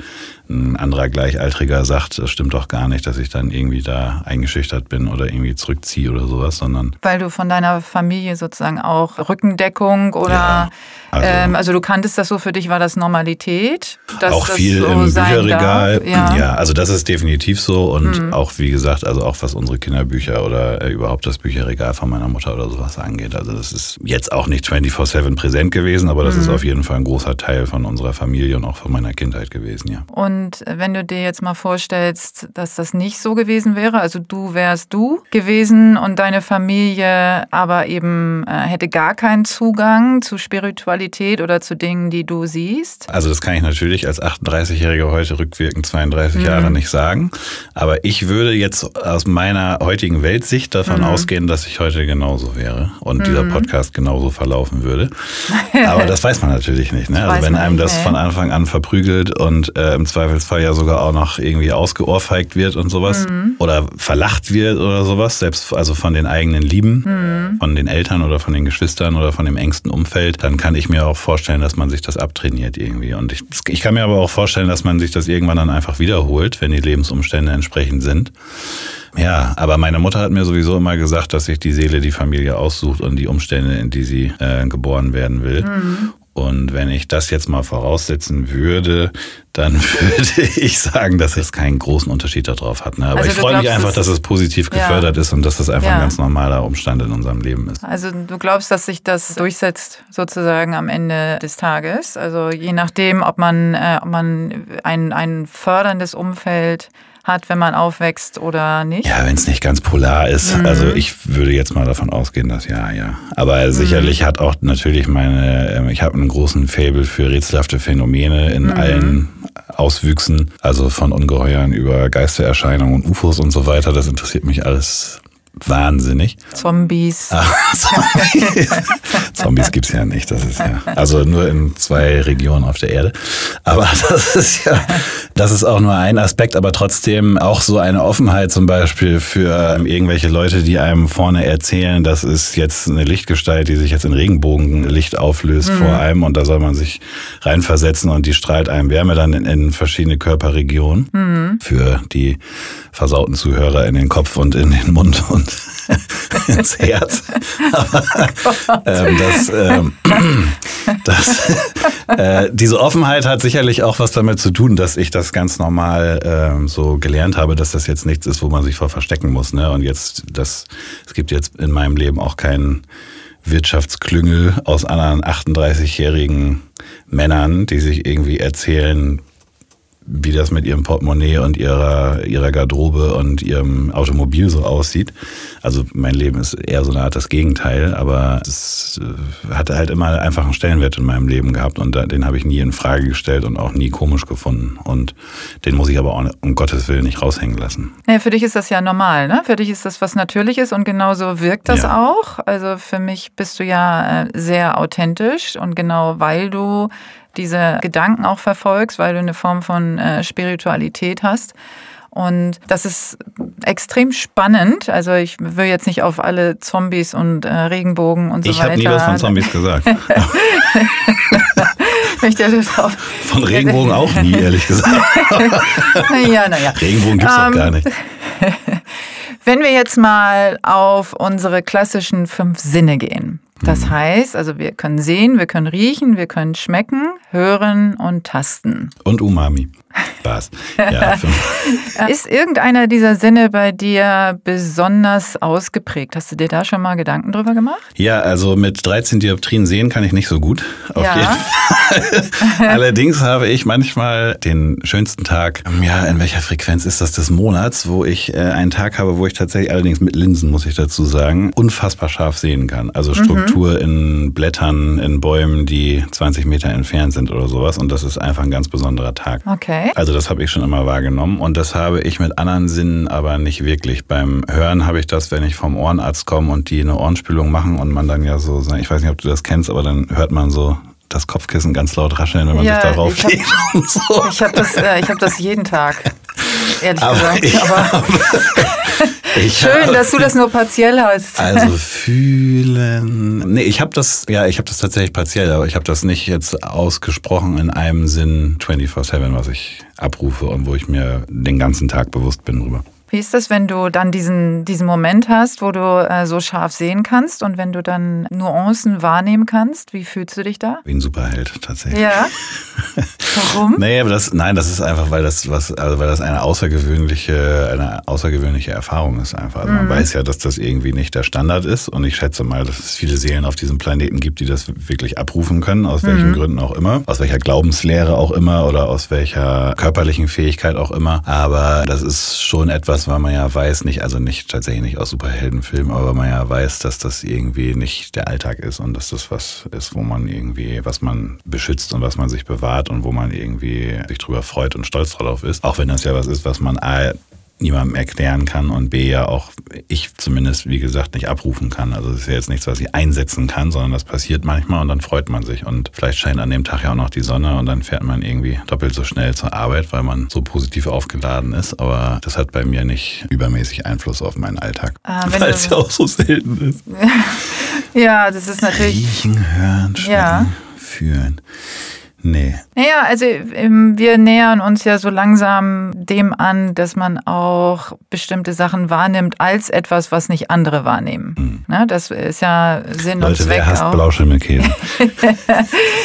ein anderer Gleichaltriger sagt, das stimmt doch gar nicht, dass ich dann irgendwie da eingeschüchtert bin oder irgendwie zurückziehe oder sowas, sondern. Weil du von deiner Familie sozusagen auch Rückendeckung oder ja, also, ähm, also, du kanntest das so, für dich war das Normalität. auch viel so im Bücherregal. Ja. ja. also das ist definitiv so und mhm. auch wie gesagt, also auch was unsere Kinderbücher oder äh, überhaupt das Bücherregal von meiner Mutter oder sowas angeht. Also das ist jetzt auch nicht 24-7 präsent gewesen, aber das mhm. ist auf jeden Fall ein großer Teil von unserer Familie und auch von meiner Kindheit gewesen, ja. Und wenn du dir jetzt mal vorstellst, dass das nicht so gewesen wäre, also du wärst du gewesen und deine Familie aber eben äh, hätte gar keinen Zugang zu Spiritualität oder zu Dingen, die du siehst? Also das kann ich natürlich als 38-Jähriger heute rückwirkend 32 mhm. Jahre nicht sagen, aber ich würde jetzt aus meiner heutigen Weltsicht davon mhm. ausgehen, dass ich heute genauso wäre und mhm. dieser Podcast genauso verlaufen würde. Aber das weiß man natürlich nicht. Ne? Also wenn einem das von Anfang an verprügelt und äh, im Zweifelsfall ja sogar auch noch irgendwie ausgeohrfeigt wird und sowas mhm. oder verlacht wird oder sowas, selbst also von den eigenen Lieben, mhm. von den Eltern oder von den Geschwistern oder von dem engsten Umfeld, dann kann ich mir auch vorstellen, dass man sich das abtrainiert irgendwie. Und ich, ich kann mir aber auch vorstellen, dass man sich das irgendwann dann einfach wiederholt, wenn die Lebensumstände entsprechend sind. Ja, aber meine Mutter hat mir sowieso immer gesagt, dass sich die Seele die Familie aussucht und die Umstände, in die sie äh, geboren werden will. Mhm. Und wenn ich das jetzt mal voraussetzen würde, dann würde ich sagen, dass es keinen großen Unterschied darauf hat. Ne? Aber also ich freue mich einfach, dass es positiv gefördert ja. ist und dass das einfach ja. ein ganz normaler Umstand in unserem Leben ist. Also du glaubst, dass sich das durchsetzt sozusagen am Ende des Tages? Also je nachdem, ob man, äh, ob man ein, ein förderndes Umfeld hat, wenn man aufwächst oder nicht? Ja, wenn es nicht ganz polar ist. Mhm. Also ich würde jetzt mal davon ausgehen, dass ja, ja. Aber mhm. sicherlich hat auch natürlich meine, ähm, ich habe einen großen Fable für rätselhafte Phänomene in mhm. allen Auswüchsen, also von Ungeheuern über Geistererscheinungen und UFOs und so weiter. Das interessiert mich alles wahnsinnig. Zombies. Ah, Zombies. Zombies gibt's ja nicht. Das ist ja, also nur in zwei Regionen auf der Erde. Aber das ist ja, das ist auch nur ein Aspekt, aber trotzdem auch so eine Offenheit zum Beispiel für ähm, irgendwelche Leute, die einem vorne erzählen, das ist jetzt eine Lichtgestalt, die sich jetzt in Regenbogenlicht auflöst mhm. vor einem und da soll man sich reinversetzen und die strahlt einem Wärme dann in, in verschiedene Körperregionen. Mhm. Für die versauten Zuhörer in den Kopf und in den Mund und ins Herz. Aber ähm, das, ähm, das, äh, diese Offenheit hat sicherlich auch was damit zu tun, dass ich das ganz normal ähm, so gelernt habe, dass das jetzt nichts ist, wo man sich vor verstecken muss. Ne? Und jetzt, das, es gibt jetzt in meinem Leben auch keinen Wirtschaftsklüngel aus anderen 38-jährigen Männern, die sich irgendwie erzählen, wie das mit ihrem Portemonnaie und ihrer, ihrer Garderobe und ihrem Automobil so aussieht. Also mein Leben ist eher so eine Art das Gegenteil, aber es äh, hatte halt immer einfach einen Stellenwert in meinem Leben gehabt und den habe ich nie in Frage gestellt und auch nie komisch gefunden. Und den muss ich aber auch um Gottes Willen nicht raushängen lassen. Ja, für dich ist das ja normal, ne? Für dich ist das was Natürliches und genauso wirkt das ja. auch. Also für mich bist du ja äh, sehr authentisch und genau weil du diese Gedanken auch verfolgst, weil du eine Form von äh, Spiritualität hast. Und das ist extrem spannend. Also ich will jetzt nicht auf alle Zombies und äh, Regenbogen und so ich weiter. Ich habe nie was von Zombies gesagt. von Regenbogen auch nie, ehrlich gesagt. naja, naja. Regenbogen gibt es ähm, doch gar nicht. Wenn wir jetzt mal auf unsere klassischen fünf Sinne gehen. Das mhm. heißt, also wir können sehen, wir können riechen, wir können schmecken, hören und tasten. Und Umami. Spaß. Ja, ist irgendeiner dieser Sinne bei dir besonders ausgeprägt? Hast du dir da schon mal Gedanken drüber gemacht? Ja, also mit 13 Dioptrien sehen kann ich nicht so gut. Auf ja. jeden Fall. Allerdings habe ich manchmal den schönsten Tag, ja, in welcher Frequenz ist das des Monats, wo ich äh, einen Tag habe, wo ich tatsächlich allerdings mit Linsen, muss ich dazu sagen, unfassbar scharf sehen kann. Also Struktur. Mhm Struktur in Blättern, in Bäumen, die 20 Meter entfernt sind oder sowas. Und das ist einfach ein ganz besonderer Tag. Okay. Also das habe ich schon immer wahrgenommen. Und das habe ich mit anderen Sinnen aber nicht wirklich. Beim Hören habe ich das, wenn ich vom Ohrenarzt komme und die eine Ohrenspülung machen und man dann ja so, ich weiß nicht, ob du das kennst, aber dann hört man so das Kopfkissen ganz laut rascheln, wenn man ja, sich darauf legt. So. Ich habe das, äh, hab das jeden Tag, ehrlich aber gesagt. Aber Schön, dass du das nur partiell hast. Also fühlen. Nee, ich habe das, ja, ich habe das tatsächlich partiell, aber ich habe das nicht jetzt ausgesprochen in einem Sinn 24-7, was ich abrufe und wo ich mir den ganzen Tag bewusst bin drüber. Wie ist das, wenn du dann diesen, diesen Moment hast, wo du äh, so scharf sehen kannst und wenn du dann Nuancen wahrnehmen kannst? Wie fühlst du dich da? Wie ein Superheld tatsächlich. Ja. Warum? nee, aber das, nein, das ist einfach, weil das was, also weil das eine außergewöhnliche, eine außergewöhnliche Erfahrung ist einfach. Also mhm. Man weiß ja, dass das irgendwie nicht der Standard ist und ich schätze mal, dass es viele Seelen auf diesem Planeten gibt, die das wirklich abrufen können, aus mhm. welchen Gründen auch immer, aus welcher Glaubenslehre auch immer oder aus welcher körperlichen Fähigkeit auch immer. Aber das ist schon etwas was, weil man ja weiß, nicht, also nicht tatsächlich nicht aus Superheldenfilmen, aber man ja weiß, dass das irgendwie nicht der Alltag ist und dass das was ist, wo man irgendwie, was man beschützt und was man sich bewahrt und wo man irgendwie sich drüber freut und stolz drauf ist. Auch wenn das ja was ist, was man niemandem erklären kann und B ja auch ich zumindest, wie gesagt, nicht abrufen kann. Also es ist ja jetzt nichts, was ich einsetzen kann, sondern das passiert manchmal und dann freut man sich. Und vielleicht scheint an dem Tag ja auch noch die Sonne und dann fährt man irgendwie doppelt so schnell zur Arbeit, weil man so positiv aufgeladen ist. Aber das hat bei mir nicht übermäßig Einfluss auf meinen Alltag. Ah, weil es ja auch so selten ist. ja, das ist natürlich. Riechen, hören, schmecken, ja. fühlen. Nee. Naja, also ähm, wir nähern uns ja so langsam dem an, dass man auch bestimmte Sachen wahrnimmt als etwas, was nicht andere wahrnehmen. Mhm. Na, das ist ja Sinn Leute, und Zweck. Wer hasst auch. Blauschimmelkäse?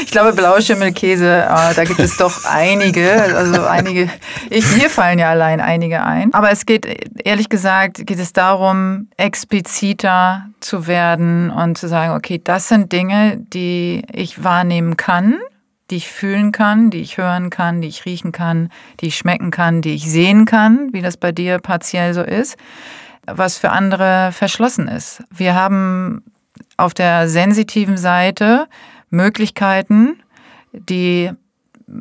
ich glaube, Blauschimmelkäse, ah, da gibt es doch einige. Also einige, ich, mir fallen ja allein einige ein. Aber es geht, ehrlich gesagt, geht es darum, expliziter zu werden und zu sagen, okay, das sind Dinge, die ich wahrnehmen kann die ich fühlen kann, die ich hören kann, die ich riechen kann, die ich schmecken kann, die ich sehen kann, wie das bei dir partiell so ist, was für andere verschlossen ist. Wir haben auf der sensitiven Seite Möglichkeiten, die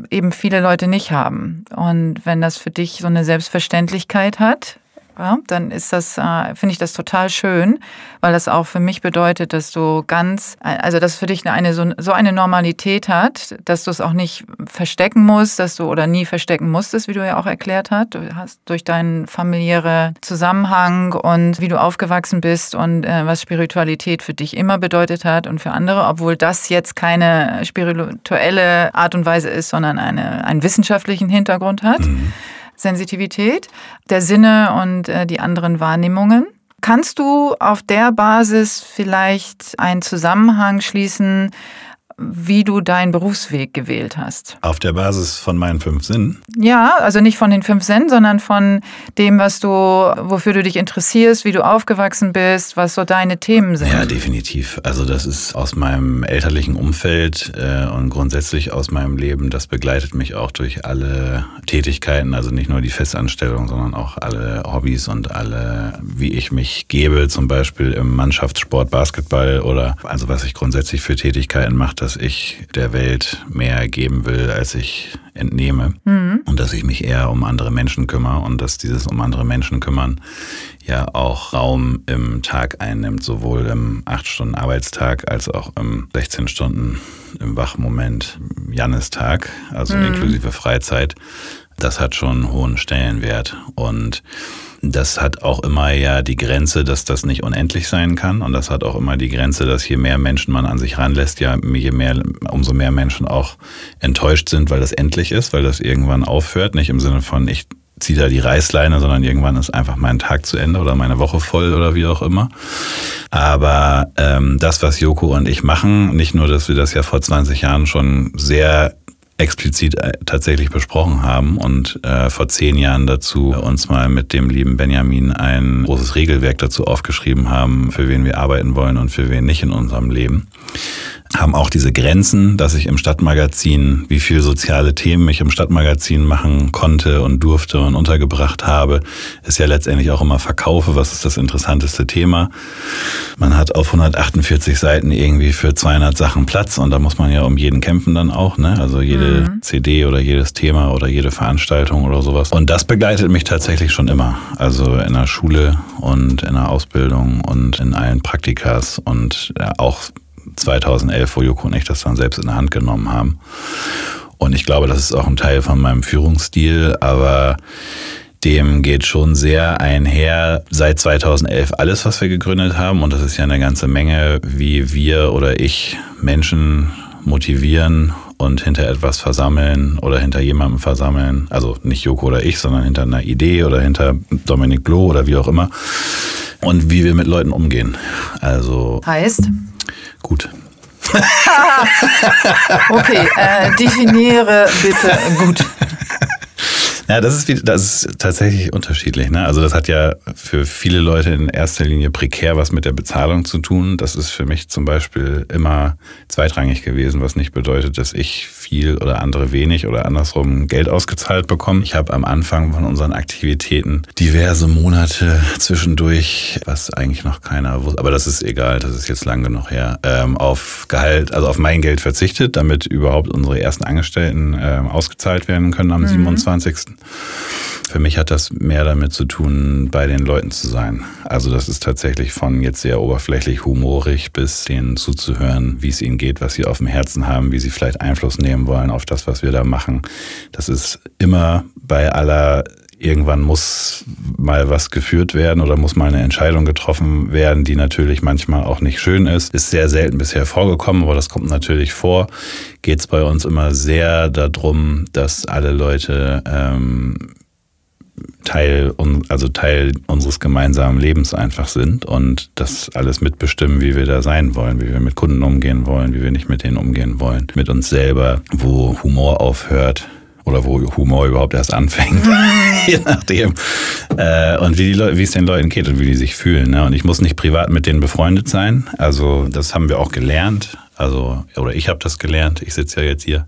eben viele Leute nicht haben. Und wenn das für dich so eine Selbstverständlichkeit hat, ja, dann ist das, äh, finde ich das total schön, weil das auch für mich bedeutet, dass du ganz, also dass für dich eine, so, so eine Normalität hat, dass du es auch nicht verstecken musst, dass du oder nie verstecken musstest, wie du ja auch erklärt hast. Du hast durch deinen familiären Zusammenhang und wie du aufgewachsen bist und äh, was Spiritualität für dich immer bedeutet hat und für andere, obwohl das jetzt keine spirituelle Art und Weise ist, sondern eine, einen wissenschaftlichen Hintergrund hat. Mhm. Sensitivität der Sinne und äh, die anderen Wahrnehmungen. Kannst du auf der Basis vielleicht einen Zusammenhang schließen wie du deinen Berufsweg gewählt hast. Auf der Basis von meinen fünf Sinnen? Ja, also nicht von den fünf Sinnen, sondern von dem, was du, wofür du dich interessierst, wie du aufgewachsen bist, was so deine Themen sind. Ja, definitiv. Also das ist aus meinem elterlichen Umfeld äh, und grundsätzlich aus meinem Leben. Das begleitet mich auch durch alle Tätigkeiten, also nicht nur die Festanstellung, sondern auch alle Hobbys und alle, wie ich mich gebe, zum Beispiel im Mannschaftssport, Basketball oder also was ich grundsätzlich für Tätigkeiten mache dass ich der Welt mehr geben will, als ich entnehme. Mhm. Und dass ich mich eher um andere Menschen kümmere und dass dieses um andere Menschen kümmern ja auch Raum im Tag einnimmt, sowohl im 8-Stunden-Arbeitstag als auch im 16 Stunden im Wachmoment Jannestag, also mhm. inklusive Freizeit. Das hat schon einen hohen Stellenwert und das hat auch immer ja die Grenze, dass das nicht unendlich sein kann. Und das hat auch immer die Grenze, dass je mehr Menschen man an sich ranlässt, ja, je mehr, umso mehr Menschen auch enttäuscht sind, weil das endlich ist, weil das irgendwann aufhört. Nicht im Sinne von, ich ziehe da die Reißleine, sondern irgendwann ist einfach mein Tag zu Ende oder meine Woche voll oder wie auch immer. Aber ähm, das, was Joko und ich machen, nicht nur, dass wir das ja vor 20 Jahren schon sehr explizit äh, tatsächlich besprochen haben und äh, vor zehn Jahren dazu uns mal mit dem lieben Benjamin ein großes Regelwerk dazu aufgeschrieben haben, für wen wir arbeiten wollen und für wen nicht in unserem Leben haben auch diese Grenzen, dass ich im Stadtmagazin, wie viel soziale Themen ich im Stadtmagazin machen konnte und durfte und untergebracht habe, ist ja letztendlich auch immer Verkaufe. Was ist das interessanteste Thema? Man hat auf 148 Seiten irgendwie für 200 Sachen Platz und da muss man ja um jeden kämpfen dann auch, ne? Also jede mhm. CD oder jedes Thema oder jede Veranstaltung oder sowas. Und das begleitet mich tatsächlich schon immer. Also in der Schule und in der Ausbildung und in allen Praktikas und ja, auch 2011, wo Joko und ich das dann selbst in der Hand genommen haben. Und ich glaube, das ist auch ein Teil von meinem Führungsstil, aber dem geht schon sehr einher seit 2011 alles, was wir gegründet haben. Und das ist ja eine ganze Menge, wie wir oder ich Menschen motivieren und hinter etwas versammeln oder hinter jemandem versammeln. Also nicht Joko oder ich, sondern hinter einer Idee oder hinter Dominik Bloh oder wie auch immer. Und wie wir mit Leuten umgehen. Also. Heißt? Gut. okay, äh, definiere bitte gut. Ja, das ist, wie, das ist tatsächlich unterschiedlich. Ne? Also das hat ja für viele Leute in erster Linie prekär was mit der Bezahlung zu tun. Das ist für mich zum Beispiel immer zweitrangig gewesen, was nicht bedeutet, dass ich viel oder andere wenig oder andersrum Geld ausgezahlt bekomme. Ich habe am Anfang von unseren Aktivitäten diverse Monate zwischendurch, was eigentlich noch keiner wusste, aber das ist egal, das ist jetzt lang genug her, ähm, auf Gehalt, also auf mein Geld verzichtet, damit überhaupt unsere ersten Angestellten ähm, ausgezahlt werden können am mhm. 27. Für mich hat das mehr damit zu tun, bei den Leuten zu sein. Also das ist tatsächlich von jetzt sehr oberflächlich humorig bis denen zuzuhören, wie es ihnen geht, was sie auf dem Herzen haben, wie sie vielleicht Einfluss nehmen wollen auf das, was wir da machen. Das ist immer bei aller irgendwann muss mal was geführt werden oder muss mal eine Entscheidung getroffen werden, die natürlich manchmal auch nicht schön ist. Ist sehr selten bisher vorgekommen, aber das kommt natürlich vor. Geht es bei uns immer sehr darum, dass alle Leute ähm, Teil, also Teil unseres gemeinsamen Lebens einfach sind und das alles mitbestimmen, wie wir da sein wollen, wie wir mit Kunden umgehen wollen, wie wir nicht mit denen umgehen wollen, mit uns selber, wo Humor aufhört, oder wo Humor überhaupt erst anfängt, je nachdem. Äh, und wie, wie es den Leuten geht und wie die sich fühlen. Ne? Und ich muss nicht privat mit denen befreundet sein. Also das haben wir auch gelernt. Also, oder ich habe das gelernt, ich sitze ja jetzt hier.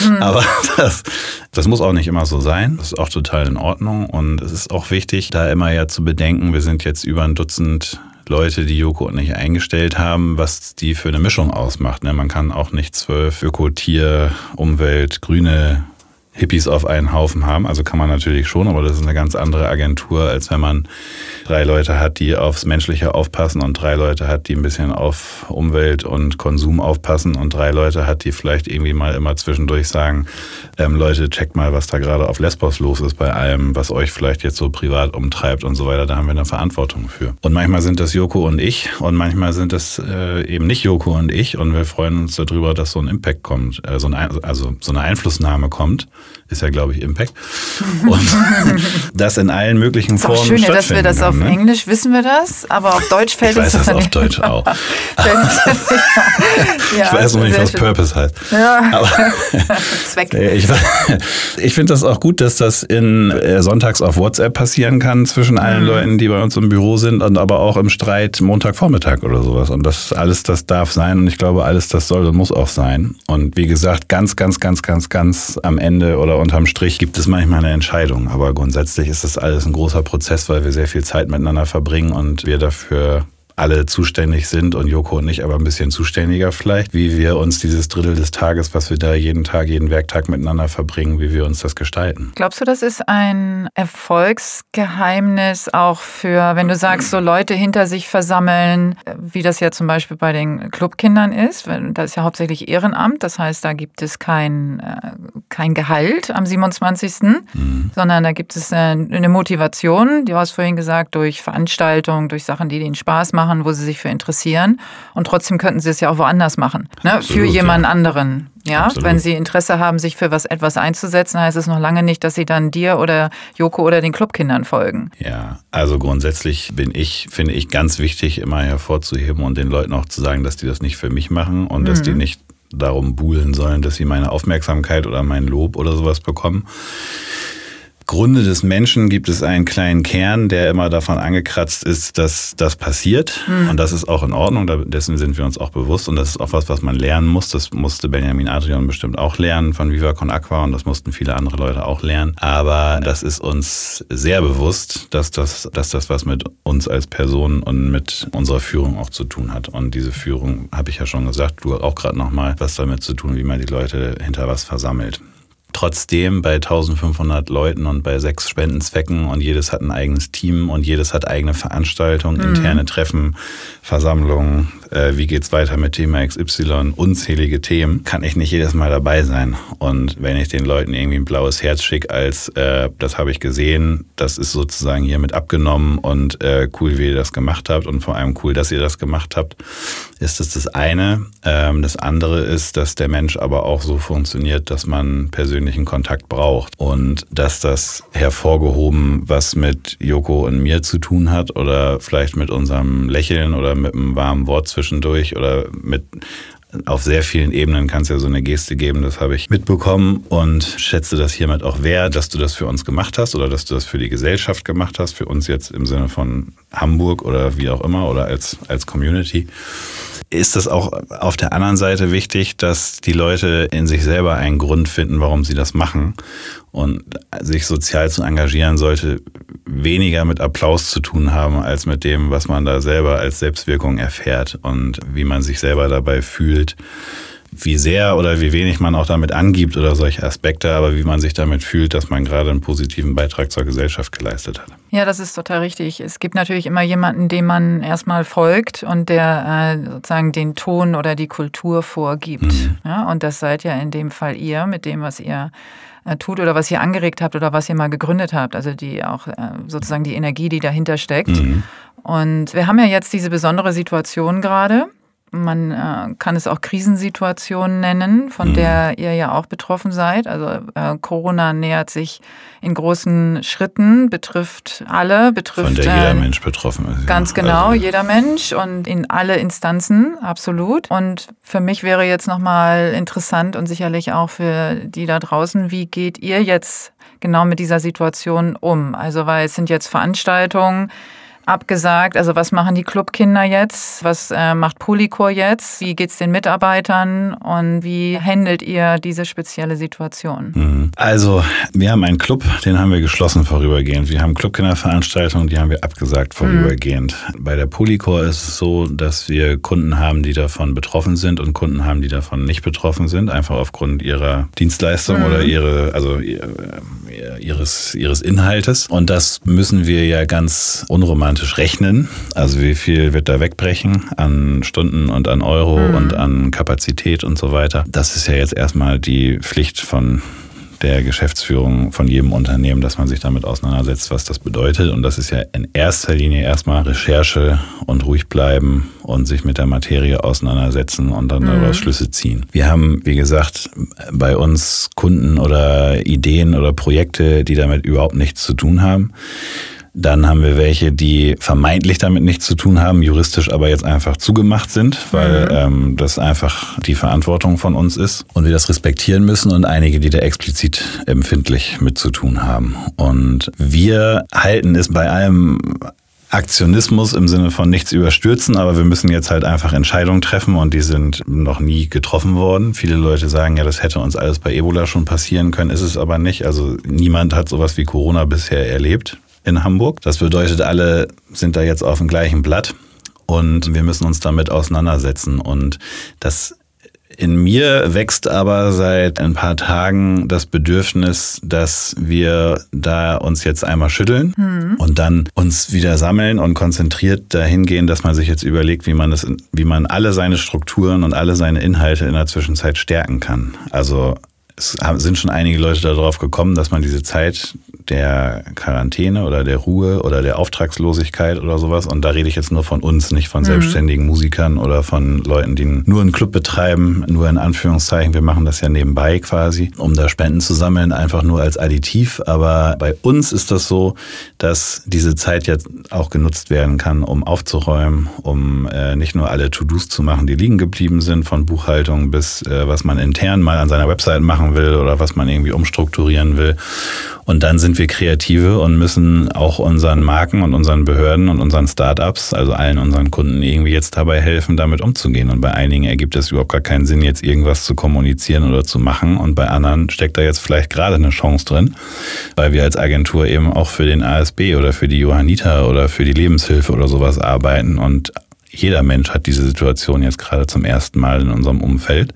mhm. Aber das, das muss auch nicht immer so sein. Das ist auch total in Ordnung. Und es ist auch wichtig, da immer ja zu bedenken, wir sind jetzt über ein Dutzend Leute, die Joko und ich eingestellt haben, was die für eine Mischung ausmacht. Ne? Man kann auch nicht zwölf Öko, Tier, Umwelt, Grüne Hippies auf einen Haufen haben. Also kann man natürlich schon, aber das ist eine ganz andere Agentur, als wenn man drei Leute hat, die aufs Menschliche aufpassen und drei Leute hat, die ein bisschen auf Umwelt und Konsum aufpassen und drei Leute hat, die vielleicht irgendwie mal immer zwischendurch sagen, ähm, Leute, checkt mal, was da gerade auf Lesbos los ist bei allem, was euch vielleicht jetzt so privat umtreibt und so weiter. Da haben wir eine Verantwortung für. Und manchmal sind das Joko und ich und manchmal sind das äh, eben nicht Joko und ich und wir freuen uns darüber, dass so ein Impact kommt, äh, so ein, also so eine Einflussnahme kommt ist ja, glaube ich, Impact. Und das in allen möglichen Formen. Schön, ja, dass wir das kann, auf ne? Englisch wissen wir das, aber auf Deutsch fällt ich weiß das, das auf Deutsch auch. ja, ich weiß noch nicht, was schön. Purpose heißt. Ja. Aber Zweck. Ich, ich finde das auch gut, dass das in äh, sonntags auf WhatsApp passieren kann zwischen allen mhm. Leuten, die bei uns im Büro sind und aber auch im Streit Montagvormittag oder sowas. Und das alles, das darf sein und ich glaube, alles, das soll und muss auch sein. Und wie gesagt, ganz, ganz, ganz, ganz, ganz am Ende oder unterm Strich gibt es manchmal eine Entscheidung. Aber grundsätzlich ist das alles ein großer Prozess, weil wir sehr viel Zeit miteinander verbringen und wir dafür alle zuständig sind und Joko und ich aber ein bisschen zuständiger vielleicht, wie wir uns dieses Drittel des Tages, was wir da jeden Tag, jeden Werktag miteinander verbringen, wie wir uns das gestalten. Glaubst du, das ist ein Erfolgsgeheimnis auch für, wenn du sagst, so Leute hinter sich versammeln, wie das ja zum Beispiel bei den Clubkindern ist? Das ist ja hauptsächlich Ehrenamt, das heißt, da gibt es kein, äh, kein Gehalt am 27., mhm. sondern da gibt es eine Motivation, du hast vorhin gesagt, durch Veranstaltungen, durch Sachen, die denen Spaß machen machen, wo sie sich für interessieren. Und trotzdem könnten sie es ja auch woanders machen, ne? Absolut, für jemanden ja. anderen. Ja, Absolut. wenn sie Interesse haben, sich für was etwas einzusetzen, heißt es noch lange nicht, dass sie dann dir oder Joko oder den Clubkindern folgen. Ja, also grundsätzlich bin ich, finde ich, ganz wichtig, immer hervorzuheben und den Leuten auch zu sagen, dass die das nicht für mich machen und mhm. dass die mhm. nicht darum buhlen sollen, dass sie meine Aufmerksamkeit oder mein Lob oder sowas bekommen. Grunde des Menschen gibt es einen kleinen Kern, der immer davon angekratzt ist, dass das passiert. Mhm. Und das ist auch in Ordnung, dessen sind wir uns auch bewusst. Und das ist auch was, was man lernen muss. Das musste Benjamin Adrian bestimmt auch lernen von Viva Con Aqua und das mussten viele andere Leute auch lernen. Aber das ist uns sehr bewusst, dass das, dass das was mit uns als Person und mit unserer Führung auch zu tun hat. Und diese Führung, habe ich ja schon gesagt, du auch gerade nochmal, was damit zu tun, wie man die Leute hinter was versammelt. Trotzdem bei 1500 Leuten und bei sechs Spendenzwecken und jedes hat ein eigenes Team und jedes hat eigene Veranstaltungen, mhm. interne Treffen, Versammlungen, äh, wie geht's weiter mit Thema XY, unzählige Themen, kann ich nicht jedes Mal dabei sein. Und wenn ich den Leuten irgendwie ein blaues Herz schicke, als äh, das habe ich gesehen, das ist sozusagen hier mit abgenommen und äh, cool, wie ihr das gemacht habt und vor allem cool, dass ihr das gemacht habt, ist das das eine. Ähm, das andere ist, dass der Mensch aber auch so funktioniert, dass man persönlich persönlichen Kontakt braucht. Und dass das hervorgehoben, was mit Joko und mir zu tun hat oder vielleicht mit unserem Lächeln oder mit einem warmen Wort zwischendurch oder mit auf sehr vielen Ebenen kann es ja so eine Geste geben, das habe ich mitbekommen und schätze das hiermit auch wert, dass du das für uns gemacht hast oder dass du das für die Gesellschaft gemacht hast, für uns jetzt im Sinne von Hamburg oder wie auch immer oder als, als Community ist es auch auf der anderen Seite wichtig, dass die Leute in sich selber einen Grund finden, warum sie das machen. Und sich sozial zu engagieren sollte weniger mit Applaus zu tun haben, als mit dem, was man da selber als Selbstwirkung erfährt und wie man sich selber dabei fühlt wie sehr oder wie wenig man auch damit angibt oder solche Aspekte, aber wie man sich damit fühlt, dass man gerade einen positiven Beitrag zur Gesellschaft geleistet hat. Ja, das ist total richtig. Es gibt natürlich immer jemanden, dem man erstmal folgt und der äh, sozusagen den Ton oder die Kultur vorgibt. Mhm. Ja, und das seid ja in dem Fall ihr mit dem, was ihr äh, tut oder was ihr angeregt habt oder was ihr mal gegründet habt. Also die auch äh, sozusagen die Energie, die dahinter steckt. Mhm. Und wir haben ja jetzt diese besondere Situation gerade man äh, kann es auch Krisensituationen nennen, von mhm. der ihr ja auch betroffen seid. Also äh, Corona nähert sich in großen Schritten, betrifft alle, betrifft. Von der jeder äh, Mensch betroffen ist. Ganz ja. genau, also. jeder Mensch und in alle Instanzen, absolut. Und für mich wäre jetzt nochmal interessant und sicherlich auch für die da draußen, wie geht ihr jetzt genau mit dieser Situation um? Also, weil es sind jetzt Veranstaltungen, abgesagt. Also was machen die Clubkinder jetzt? Was äh, macht Polycor jetzt? Wie geht's den Mitarbeitern und wie handelt ihr diese spezielle Situation? Mhm. Also wir haben einen Club, den haben wir geschlossen vorübergehend. Wir haben Clubkinderveranstaltungen, die haben wir abgesagt vorübergehend. Mhm. Bei der Polycor ist es so, dass wir Kunden haben, die davon betroffen sind und Kunden haben, die davon nicht betroffen sind, einfach aufgrund ihrer Dienstleistung mhm. oder ihre, also ihres, ihres Inhaltes. Und das müssen wir ja ganz unromantisch rechnen. Also wie viel wird da wegbrechen an Stunden und an Euro mhm. und an Kapazität und so weiter. Das ist ja jetzt erstmal die Pflicht von der Geschäftsführung von jedem Unternehmen, dass man sich damit auseinandersetzt, was das bedeutet. Und das ist ja in erster Linie erstmal Recherche und ruhig bleiben und sich mit der Materie auseinandersetzen und dann mhm. daraus Schlüsse ziehen. Wir haben, wie gesagt, bei uns Kunden oder Ideen oder Projekte, die damit überhaupt nichts zu tun haben. Dann haben wir welche, die vermeintlich damit nichts zu tun haben, juristisch aber jetzt einfach zugemacht sind, weil mhm. ähm, das einfach die Verantwortung von uns ist und wir das respektieren müssen und einige, die da explizit empfindlich mit zu tun haben. Und wir halten es bei allem Aktionismus im Sinne von nichts überstürzen, aber wir müssen jetzt halt einfach Entscheidungen treffen und die sind noch nie getroffen worden. Viele Leute sagen ja, das hätte uns alles bei Ebola schon passieren können, ist es aber nicht. Also niemand hat sowas wie Corona bisher erlebt in Hamburg. Das bedeutet, alle sind da jetzt auf dem gleichen Blatt und wir müssen uns damit auseinandersetzen. Und das in mir wächst aber seit ein paar Tagen das Bedürfnis, dass wir da uns jetzt einmal schütteln mhm. und dann uns wieder sammeln und konzentriert dahin gehen, dass man sich jetzt überlegt, wie man das, wie man alle seine Strukturen und alle seine Inhalte in der Zwischenzeit stärken kann. Also es sind schon einige Leute darauf gekommen, dass man diese Zeit der Quarantäne oder der Ruhe oder der Auftragslosigkeit oder sowas. Und da rede ich jetzt nur von uns, nicht von mhm. selbstständigen Musikern oder von Leuten, die nur einen Club betreiben, nur in Anführungszeichen. Wir machen das ja nebenbei quasi, um da Spenden zu sammeln, einfach nur als Additiv. Aber bei uns ist das so, dass diese Zeit jetzt auch genutzt werden kann, um aufzuräumen, um äh, nicht nur alle To-Dos zu machen, die liegen geblieben sind, von Buchhaltung bis äh, was man intern mal an seiner Website machen will oder was man irgendwie umstrukturieren will. Und dann sind wir Kreative und müssen auch unseren Marken und unseren Behörden und unseren Startups, also allen unseren Kunden irgendwie jetzt dabei helfen, damit umzugehen. Und bei einigen ergibt es überhaupt gar keinen Sinn, jetzt irgendwas zu kommunizieren oder zu machen. Und bei anderen steckt da jetzt vielleicht gerade eine Chance drin, weil wir als Agentur eben auch für den ASB oder für die Johannita oder für die Lebenshilfe oder sowas arbeiten und jeder Mensch hat diese Situation jetzt gerade zum ersten Mal in unserem Umfeld.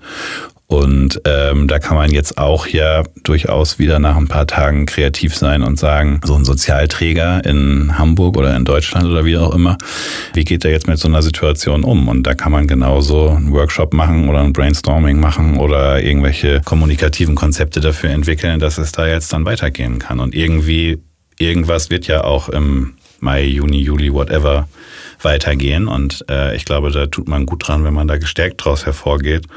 Und ähm, da kann man jetzt auch ja durchaus wieder nach ein paar Tagen kreativ sein und sagen, so ein Sozialträger in Hamburg oder in Deutschland oder wie auch immer, wie geht der jetzt mit so einer Situation um? Und da kann man genauso einen Workshop machen oder ein Brainstorming machen oder irgendwelche kommunikativen Konzepte dafür entwickeln, dass es da jetzt dann weitergehen kann. Und irgendwie, irgendwas wird ja auch im Mai, Juni, Juli, whatever weitergehen. Und äh, ich glaube, da tut man gut dran, wenn man da gestärkt draus hervorgeht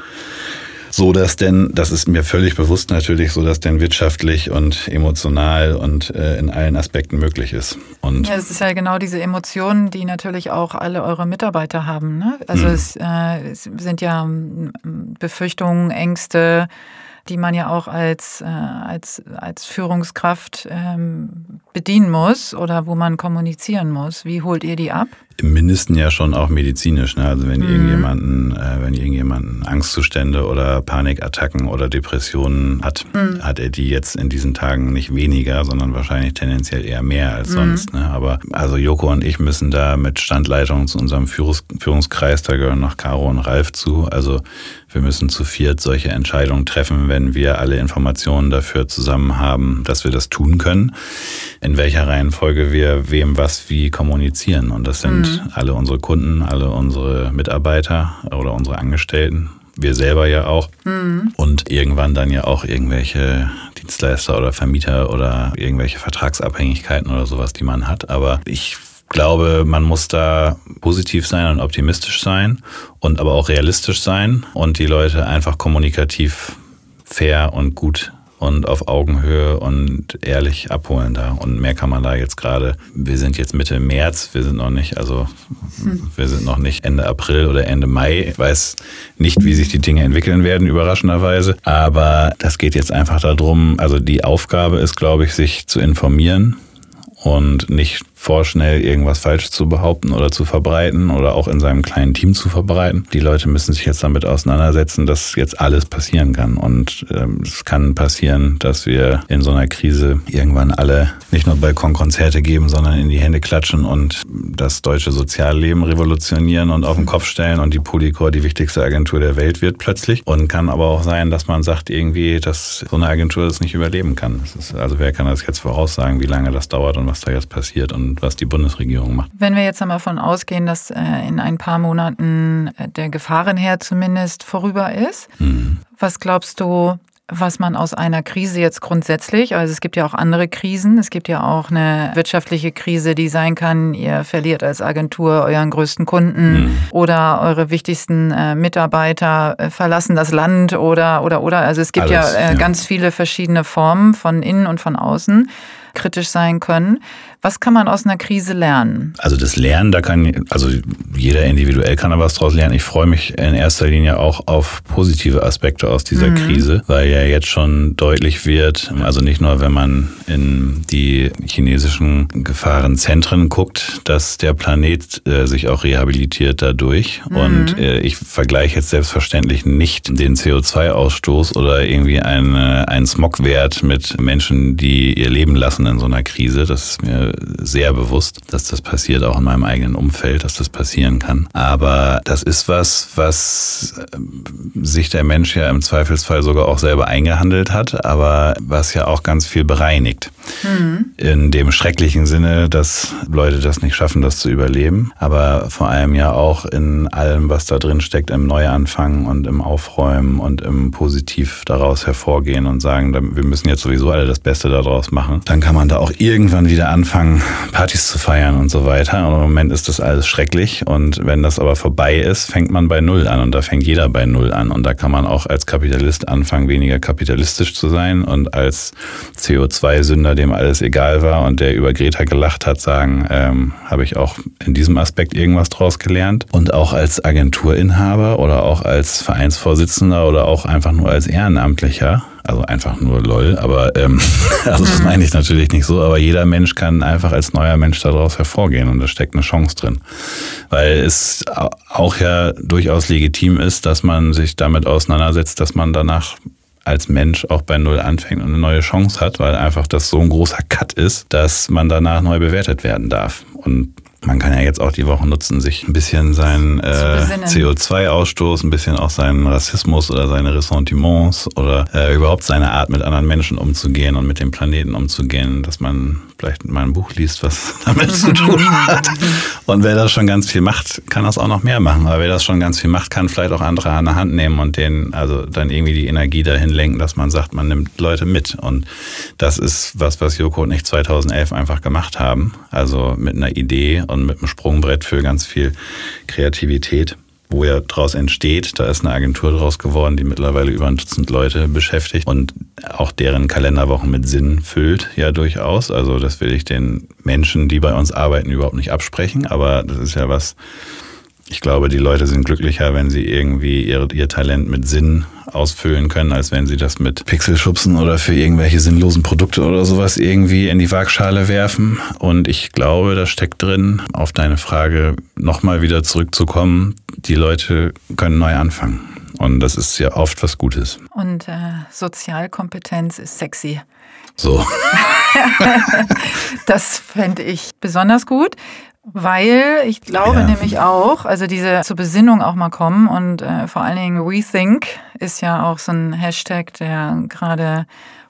so dass denn, das ist mir völlig bewusst natürlich, so dass denn wirtschaftlich und emotional und äh, in allen Aspekten möglich ist. Und ja, es ist ja genau diese Emotionen, die natürlich auch alle eure Mitarbeiter haben. Ne? Also mhm. es, äh, es sind ja Befürchtungen, Ängste, die man ja auch als, äh, als, als Führungskraft ähm, bedienen muss oder wo man kommunizieren muss. Wie holt ihr die ab? Im Mindesten ja schon auch medizinisch. Ne? Also wenn mhm. irgendjemanden, äh, wenn irgendjemanden Angstzustände oder Panikattacken oder Depressionen hat, mhm. hat er die jetzt in diesen Tagen nicht weniger, sondern wahrscheinlich tendenziell eher mehr als mhm. sonst. Ne? Aber also Joko und ich müssen da mit Standleitung zu unserem Führungs Führungskreis, da gehören noch Caro und Ralf zu. Also wir müssen zu viert solche Entscheidungen treffen, wenn wir alle Informationen dafür zusammen haben, dass wir das tun können, in welcher Reihenfolge wir wem was wie kommunizieren. Und das sind mhm. alle unsere Kunden, alle unsere Mitarbeiter oder unsere Angestellten. Wir selber ja auch. Mhm. Und irgendwann dann ja auch irgendwelche Dienstleister oder Vermieter oder irgendwelche Vertragsabhängigkeiten oder sowas, die man hat. Aber ich glaube, man muss da positiv sein und optimistisch sein und aber auch realistisch sein und die Leute einfach kommunikativ fair und gut und auf Augenhöhe und ehrlich abholen da. Und mehr kann man da jetzt gerade. Wir sind jetzt Mitte März, wir sind noch nicht, also hm. wir sind noch nicht Ende April oder Ende Mai. Ich weiß nicht, wie sich die Dinge entwickeln werden, überraschenderweise. Aber das geht jetzt einfach darum, also die Aufgabe ist, glaube ich, sich zu informieren und nicht vorschnell irgendwas falsch zu behaupten oder zu verbreiten oder auch in seinem kleinen Team zu verbreiten. Die Leute müssen sich jetzt damit auseinandersetzen, dass jetzt alles passieren kann. Und ähm, es kann passieren, dass wir in so einer Krise irgendwann alle nicht nur Balkonkonzerte geben, sondern in die Hände klatschen und das deutsche Sozialleben revolutionieren und auf den Kopf stellen und die Polycor die wichtigste Agentur der Welt wird plötzlich. Und kann aber auch sein, dass man sagt irgendwie, dass so eine Agentur das nicht überleben kann. Ist, also wer kann das jetzt voraussagen, wie lange das dauert und was da jetzt passiert und was die Bundesregierung macht? Wenn wir jetzt einmal davon ausgehen, dass äh, in ein paar Monaten äh, der Gefahrenherd zumindest vorüber ist, mhm. was glaubst du, was man aus einer Krise jetzt grundsätzlich, also es gibt ja auch andere Krisen, es gibt ja auch eine wirtschaftliche Krise, die sein kann, ihr verliert als Agentur euren größten Kunden mhm. oder eure wichtigsten äh, Mitarbeiter äh, verlassen das Land oder oder oder also es gibt Alles, ja, äh, ja ganz viele verschiedene Formen von innen und von außen kritisch sein können. Was kann man aus einer Krise lernen? Also das Lernen, da kann, also jeder individuell kann da was draus lernen. Ich freue mich in erster Linie auch auf positive Aspekte aus dieser mhm. Krise, weil ja jetzt schon deutlich wird, also nicht nur, wenn man in die chinesischen Gefahrenzentren guckt, dass der Planet äh, sich auch rehabilitiert dadurch. Mhm. Und äh, ich vergleiche jetzt selbstverständlich nicht den CO2-Ausstoß oder irgendwie einen, einen Smogwert mit Menschen, die ihr Leben lassen in so einer Krise. Das ist mir sehr bewusst, dass das passiert, auch in meinem eigenen Umfeld, dass das passieren kann. Aber das ist was, was äh, sich der Mensch ja im Zweifelsfall sogar auch selber eingehandelt hat, aber was ja auch ganz viel bereinigt. Mhm. In dem schrecklichen Sinne, dass Leute das nicht schaffen, das zu überleben, aber vor allem ja auch in allem, was da drin steckt, im Neuanfangen und im Aufräumen und im Positiv daraus hervorgehen und sagen, wir müssen jetzt sowieso alle das Beste daraus machen. Dann kann man da auch irgendwann wieder anfangen, anfangen, Partys zu feiern und so weiter. Und im Moment ist das alles schrecklich. Und wenn das aber vorbei ist, fängt man bei Null an. Und da fängt jeder bei Null an. Und da kann man auch als Kapitalist anfangen, weniger kapitalistisch zu sein. Und als CO2-Sünder, dem alles egal war und der über Greta gelacht hat, sagen, ähm, habe ich auch in diesem Aspekt irgendwas draus gelernt. Und auch als Agenturinhaber oder auch als Vereinsvorsitzender oder auch einfach nur als Ehrenamtlicher also einfach nur LOL, aber ähm, also das meine ich natürlich nicht so, aber jeder Mensch kann einfach als neuer Mensch daraus hervorgehen und da steckt eine Chance drin. Weil es auch ja durchaus legitim ist, dass man sich damit auseinandersetzt, dass man danach als Mensch auch bei Null anfängt und eine neue Chance hat, weil einfach das so ein großer Cut ist, dass man danach neu bewertet werden darf. Und man kann ja jetzt auch die Woche nutzen, sich ein bisschen seinen äh, CO2-Ausstoß, ein bisschen auch seinen Rassismus oder seine Ressentiments oder äh, überhaupt seine Art, mit anderen Menschen umzugehen und mit dem Planeten umzugehen, dass man vielleicht mal ein Buch liest, was damit zu tun hat. Und wer das schon ganz viel macht, kann das auch noch mehr machen. Aber wer das schon ganz viel macht, kann vielleicht auch andere an der Hand nehmen und denen also dann irgendwie die Energie dahin lenken, dass man sagt, man nimmt Leute mit. Und das ist was, was Joko und ich 2011 einfach gemacht haben. Also mit einer Idee und mit einem Sprungbrett für ganz viel Kreativität wo ja daraus entsteht. Da ist eine Agentur draus geworden, die mittlerweile über ein Dutzend Leute beschäftigt und auch deren Kalenderwochen mit Sinn füllt, ja durchaus. Also das will ich den Menschen, die bei uns arbeiten, überhaupt nicht absprechen. Aber das ist ja was, ich glaube, die Leute sind glücklicher, wenn sie irgendwie ihr, ihr Talent mit Sinn ausfüllen können, als wenn sie das mit Pixelschubsen oder für irgendwelche sinnlosen Produkte oder sowas irgendwie in die Waagschale werfen. Und ich glaube, da steckt drin, auf deine Frage nochmal wieder zurückzukommen, die Leute können neu anfangen. Und das ist ja oft was Gutes. Und äh, Sozialkompetenz ist sexy. So. das fände ich besonders gut. Weil ich glaube ja. nämlich auch, also diese zur Besinnung auch mal kommen und äh, vor allen Dingen WeThink ist ja auch so ein Hashtag, der gerade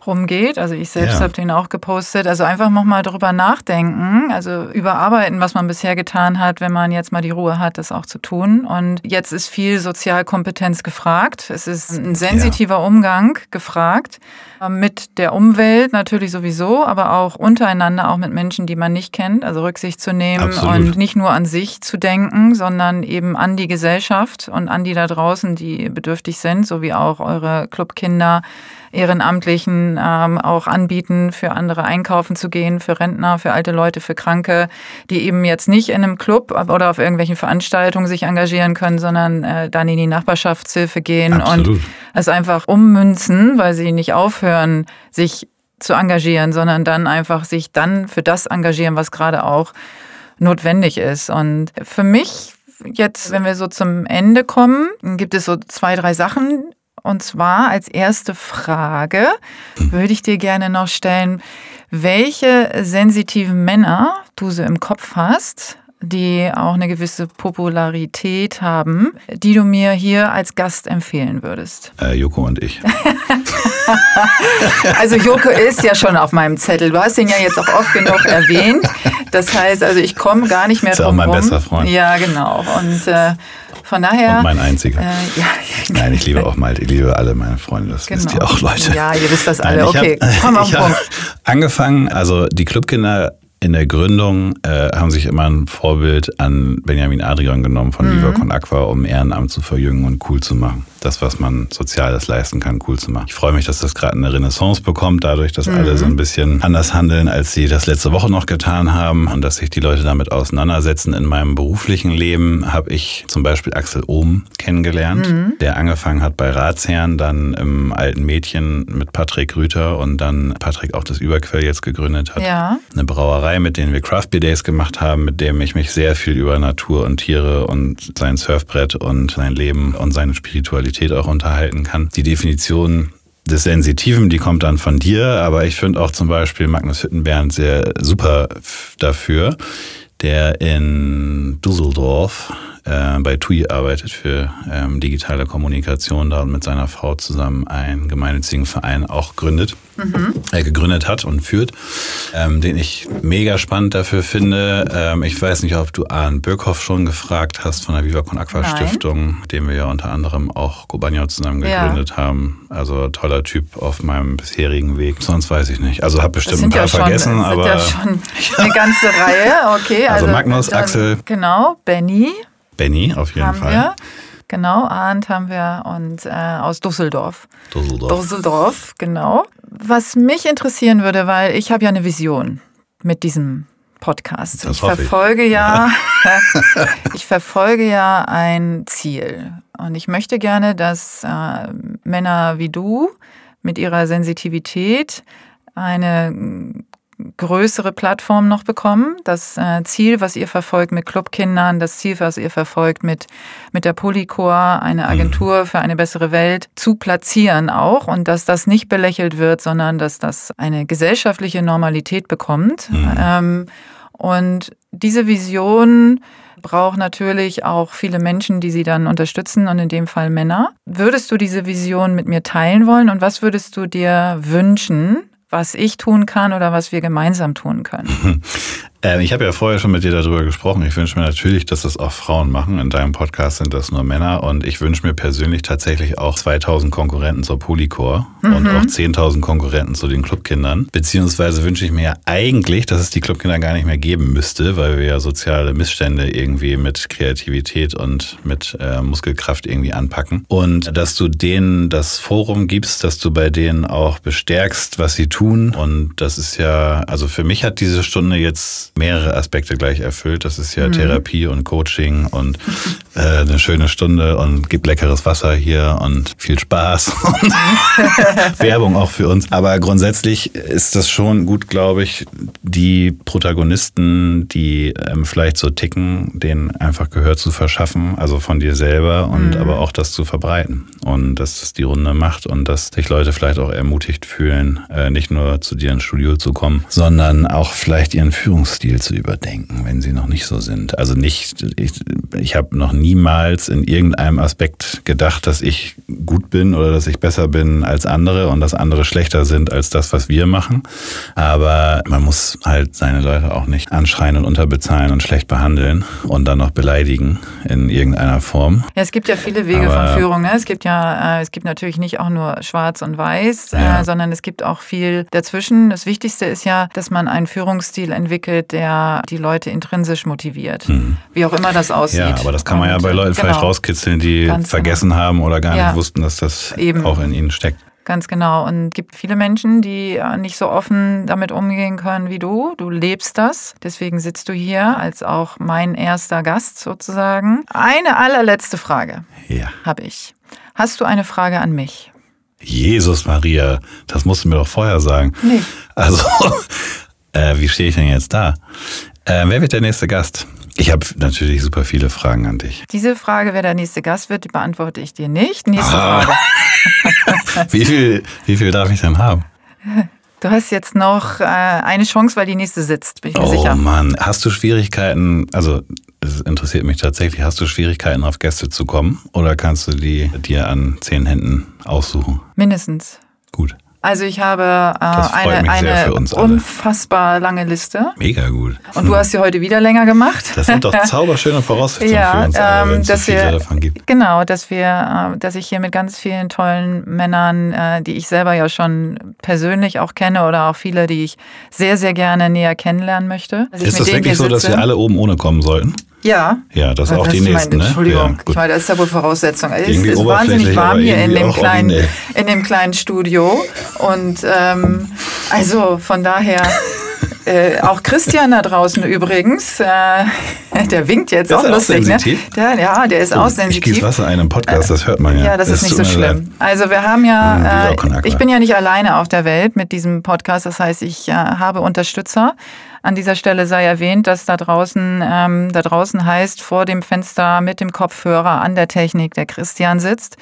rumgeht. Also ich selbst ja. habe den auch gepostet. Also einfach nochmal drüber nachdenken, also überarbeiten, was man bisher getan hat, wenn man jetzt mal die Ruhe hat, das auch zu tun. Und jetzt ist viel Sozialkompetenz gefragt. Es ist ein sensitiver ja. Umgang gefragt mit der Umwelt natürlich sowieso, aber auch untereinander, auch mit Menschen, die man nicht kennt, also Rücksicht zu nehmen Absolut. und nicht nur an sich zu denken, sondern eben an die Gesellschaft und an die da draußen, die bedürftig sind, so wie auch eure Clubkinder Ehrenamtlichen ähm, auch anbieten, für andere einkaufen zu gehen, für Rentner, für alte Leute, für Kranke, die eben jetzt nicht in einem Club oder auf irgendwelchen Veranstaltungen sich engagieren können, sondern äh, dann in die Nachbarschaftshilfe gehen Absolut. und es einfach ummünzen, weil sie nicht aufhören, sich zu engagieren, sondern dann einfach sich dann für das engagieren, was gerade auch notwendig ist. Und für mich jetzt, wenn wir so zum Ende kommen, gibt es so zwei, drei Sachen. Und zwar als erste Frage würde ich dir gerne noch stellen, welche sensitiven Männer du so im Kopf hast, die auch eine gewisse Popularität haben, die du mir hier als Gast empfehlen würdest? Äh, Joko und ich. also Joko ist ja schon auf meinem Zettel. Du hast ihn ja jetzt auch oft genug erwähnt. Das heißt, also ich komme gar nicht mehr ist drum Ist auch mein rum. bester Freund. Ja, genau. Und äh, von daher. Und mein einziger. Äh, ja. Nein, ich liebe auch mal, ich liebe alle meine Freunde. Das genau. wisst ihr auch, Leute. Ja, ihr wisst das alle. Nein, okay, hab, komm auf den Punkt. Angefangen, also die Clubkinder in der Gründung äh, haben sich immer ein Vorbild an Benjamin Adrian genommen von mhm. Viva Con Aqua, um Ehrenamt zu verjüngen und cool zu machen. Das, was man Soziales leisten kann, cool zu machen. Ich freue mich, dass das gerade eine Renaissance bekommt, dadurch, dass mhm. alle so ein bisschen anders handeln, als sie das letzte Woche noch getan haben und dass sich die Leute damit auseinandersetzen. In meinem beruflichen Leben habe ich zum Beispiel Axel Ohm kennengelernt, mhm. der angefangen hat bei Ratsherren, dann im alten Mädchen mit Patrick Rüther und dann Patrick auch das Überquell jetzt gegründet hat. Ja. Eine Brauerei, mit denen wir Craft Beer Days gemacht haben, mit dem ich mich sehr viel über Natur und Tiere und sein Surfbrett und sein Leben und seine Spiritualität auch unterhalten kann. Die Definition des Sensitiven, die kommt dann von dir, aber ich finde auch zum Beispiel Magnus Hüttenbernd sehr super dafür, der in Düsseldorf äh, bei TUI arbeitet für ähm, digitale Kommunikation da und mit seiner Frau zusammen einen gemeinnützigen Verein auch gründet, mhm. äh, gegründet hat und führt, ähm, den ich mega spannend dafür finde. Ähm, ich weiß nicht, ob du Arne Birkhoff schon gefragt hast von der Viva Con Aqua Nein. Stiftung, dem wir ja unter anderem auch Kobania zusammen gegründet ja. haben. Also toller Typ auf meinem bisherigen Weg. Sonst weiß ich nicht. Also habe bestimmt ein paar ja schon, vergessen, aber ja schon eine ganze Reihe. Okay, also, also Magnus, dann, Axel, genau, Benny. Benny, auf jeden haben Fall. Wir. Genau, Arndt haben wir und äh, aus Düsseldorf. Düsseldorf. Düsseldorf, genau. Was mich interessieren würde, weil ich habe ja eine Vision mit diesem Podcast. Das ich verfolge ich. ja, ich verfolge ja ein Ziel und ich möchte gerne, dass äh, Männer wie du mit ihrer Sensitivität eine größere Plattform noch bekommen. Das äh, Ziel, was ihr verfolgt mit Clubkindern, das Ziel, was ihr verfolgt mit, mit der Polycor, eine mhm. Agentur für eine bessere Welt, zu platzieren auch und dass das nicht belächelt wird, sondern dass das eine gesellschaftliche Normalität bekommt. Mhm. Ähm, und diese Vision braucht natürlich auch viele Menschen, die sie dann unterstützen und in dem Fall Männer. Würdest du diese Vision mit mir teilen wollen und was würdest du dir wünschen, was ich tun kann oder was wir gemeinsam tun können. Ähm, ich habe ja vorher schon mit dir darüber gesprochen. Ich wünsche mir natürlich, dass das auch Frauen machen. In deinem Podcast sind das nur Männer. Und ich wünsche mir persönlich tatsächlich auch 2000 Konkurrenten zur Polycore mhm. und auch 10.000 Konkurrenten zu den Clubkindern. Beziehungsweise wünsche ich mir ja eigentlich, dass es die Clubkinder gar nicht mehr geben müsste, weil wir ja soziale Missstände irgendwie mit Kreativität und mit äh, Muskelkraft irgendwie anpacken. Und dass du denen das Forum gibst, dass du bei denen auch bestärkst, was sie tun. Und das ist ja, also für mich hat diese Stunde jetzt mehrere Aspekte gleich erfüllt. Das ist ja mhm. Therapie und Coaching und äh, eine schöne Stunde und gibt leckeres Wasser hier und viel Spaß und Werbung auch für uns. Aber grundsätzlich ist das schon gut, glaube ich, die Protagonisten, die ähm, vielleicht so ticken, denen einfach Gehör zu verschaffen, also von dir selber und mhm. aber auch das zu verbreiten und dass es die Runde macht und dass sich Leute vielleicht auch ermutigt fühlen, äh, nicht nur zu dir ins Studio zu kommen, sondern auch vielleicht ihren Führungsstil Lebensstil zu überdenken, wenn sie noch nicht so sind. Also nicht, ich, ich habe noch niemals in irgendeinem Aspekt gedacht, dass ich gut bin oder dass ich besser bin als andere und dass andere schlechter sind als das, was wir machen. Aber man muss halt seine Leute auch nicht anschreien und unterbezahlen und schlecht behandeln und dann noch beleidigen in irgendeiner Form. Ja, es gibt ja viele Wege Aber, von Führung. Ne? Es gibt ja, äh, es gibt natürlich nicht auch nur Schwarz und Weiß, ja. äh, sondern es gibt auch viel dazwischen. Das Wichtigste ist ja, dass man einen Führungsstil entwickelt, der die Leute intrinsisch motiviert. Mhm. Wie auch immer das aussieht. Ja, aber das kann man ja bei Leuten genau. vielleicht rauskitzeln, die Ganz vergessen genau. haben oder gar ja. nicht wussten, dass das Eben. auch in ihnen steckt. Ganz genau. Und es gibt viele Menschen, die nicht so offen damit umgehen können wie du. Du lebst das. Deswegen sitzt du hier als auch mein erster Gast sozusagen. Eine allerletzte Frage ja. habe ich. Hast du eine Frage an mich? Jesus Maria, das musst du mir doch vorher sagen. Nee. Also, äh, wie stehe ich denn jetzt da? Äh, wer wird der nächste Gast? Ich habe natürlich super viele Fragen an dich. Diese Frage, wer der nächste Gast wird, beantworte ich dir nicht. Nächste Ah. Frage. Wie viel, wie viel darf ich denn haben? Du hast jetzt noch äh, eine Chance, weil die nächste sitzt, bin ich mir Oh sicher. Mann, hast du Schwierigkeiten, also es interessiert mich tatsächlich, hast du Schwierigkeiten auf Gäste zu kommen oder kannst du die dir an zehn Händen aussuchen? Mindestens. Gut, Also ich habe äh, eine, eine unfassbar lange Liste. mega gut. Und du hast sie heute wieder länger gemacht. Das sind doch zauberschöne Voraussetzungen Ja, für uns alle, ähm, wenn es so dass viele wir- davon gibt. Genau, dass wir, äh, dass ich hier mit ganz vielen tollen Männern, äh, die ich selber ja schon persönlich auch kenne oder auch viele, die ich sehr, sehr gerne näher kennenlernen möchte. Ist denen wirklich so, dass wir alle oben ohne kommen sollten? Ja. Ja, das Ja, auch die ist mein- nächsten, ne? Entschuldigung, Ja, ich meine, das ist ja wohl Voraussetzung. Es Irgendwie ist wahnsinnig warm hier in dem, kleinen, in dem kleinen Studio. Und ähm, also von daher, äh, auch Christian da draußen übrigens, äh, der winkt jetzt Ist auch er auch lustig. Ne? Der, ja, der ist auch Ich sensitiv. gieße Wasser ein im Podcast, das hört man ja. Ja, das ist Es nicht so schlimm. Also wir haben ja, Viva äh, ich bin ja nicht alleine auf der Welt mit diesem Podcast. Das heißt, ich äh, habe Unterstützer. An dieser Stelle sei erwähnt, dass da draußen, ähm, da draußen heißt, vor dem Fenster mit dem Kopfhörer an der Technik der Christian sitzt.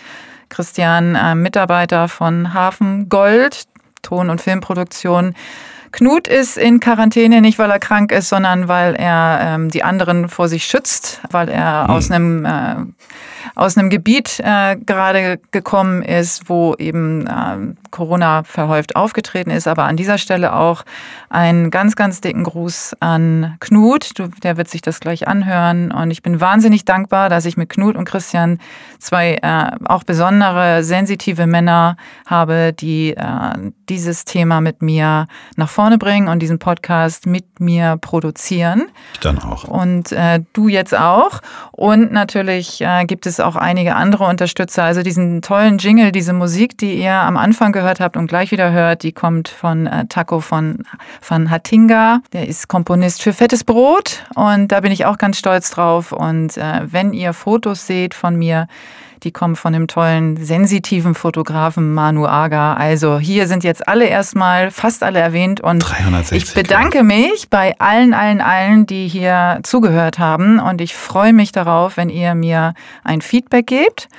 Christian, äh, Mitarbeiter von Hafen Gold, Ton- und Filmproduktion. Knut ist in Quarantäne nicht, weil er krank ist, sondern weil er ähm, die anderen vor sich schützt, weil er aus einem äh, aus einem Gebiet äh, gerade gekommen ist, wo eben äh, Corona verhäuft aufgetreten ist. Aber an dieser Stelle auch einen ganz, ganz dicken Gruß an Knut. Du, der wird sich das gleich anhören. Und ich bin wahnsinnig dankbar, dass ich mit Knut und Christian zwei äh, auch besondere, sensitive Männer habe, die äh, dieses Thema mit mir nach vorne bringen und diesen Podcast mit mir produzieren Ich dann auch. und äh, du jetzt auch. Und natürlich äh, gibt es auch einige andere Unterstützer. Also diesen tollen Jingle, diese Musik, die ihr am Anfang gehört habt und gleich wieder hört, die kommt von äh, Taco von, von Hatinga. Der ist Komponist für Fettes Brot und da bin ich auch ganz stolz drauf. Und äh, wenn ihr Fotos seht von mir, die kommen von dem tollen, sensitiven Fotografen Manu Aga. Also hier sind jetzt alle erstmal, fast alle erwähnt. Und 360 ich bedanke mich bei allen, allen, allen, die hier zugehört haben. Und ich freue mich darauf, wenn ihr mir ein Feedback gebt,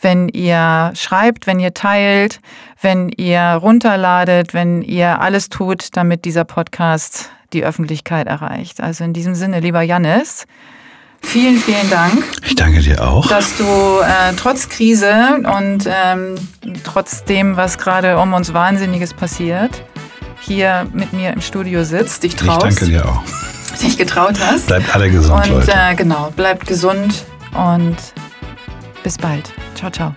wenn ihr schreibt, wenn ihr teilt, wenn ihr runterladet, wenn ihr alles tut, damit dieser Podcast die Öffentlichkeit erreicht. Also in diesem Sinne, lieber Jannis, vielen, vielen Dank Ich danke dir auch. dass du äh, trotz Krise und ähm, trotz dem, was gerade um uns Wahnsinniges passiert, hier mit mir im Studio sitzt, dich Ich traust, danke dir auch. dich getraut hast. Bleibt alle gesund, und Leute. äh, genau, bleibt gesund und bis bald. Ciao, ciao.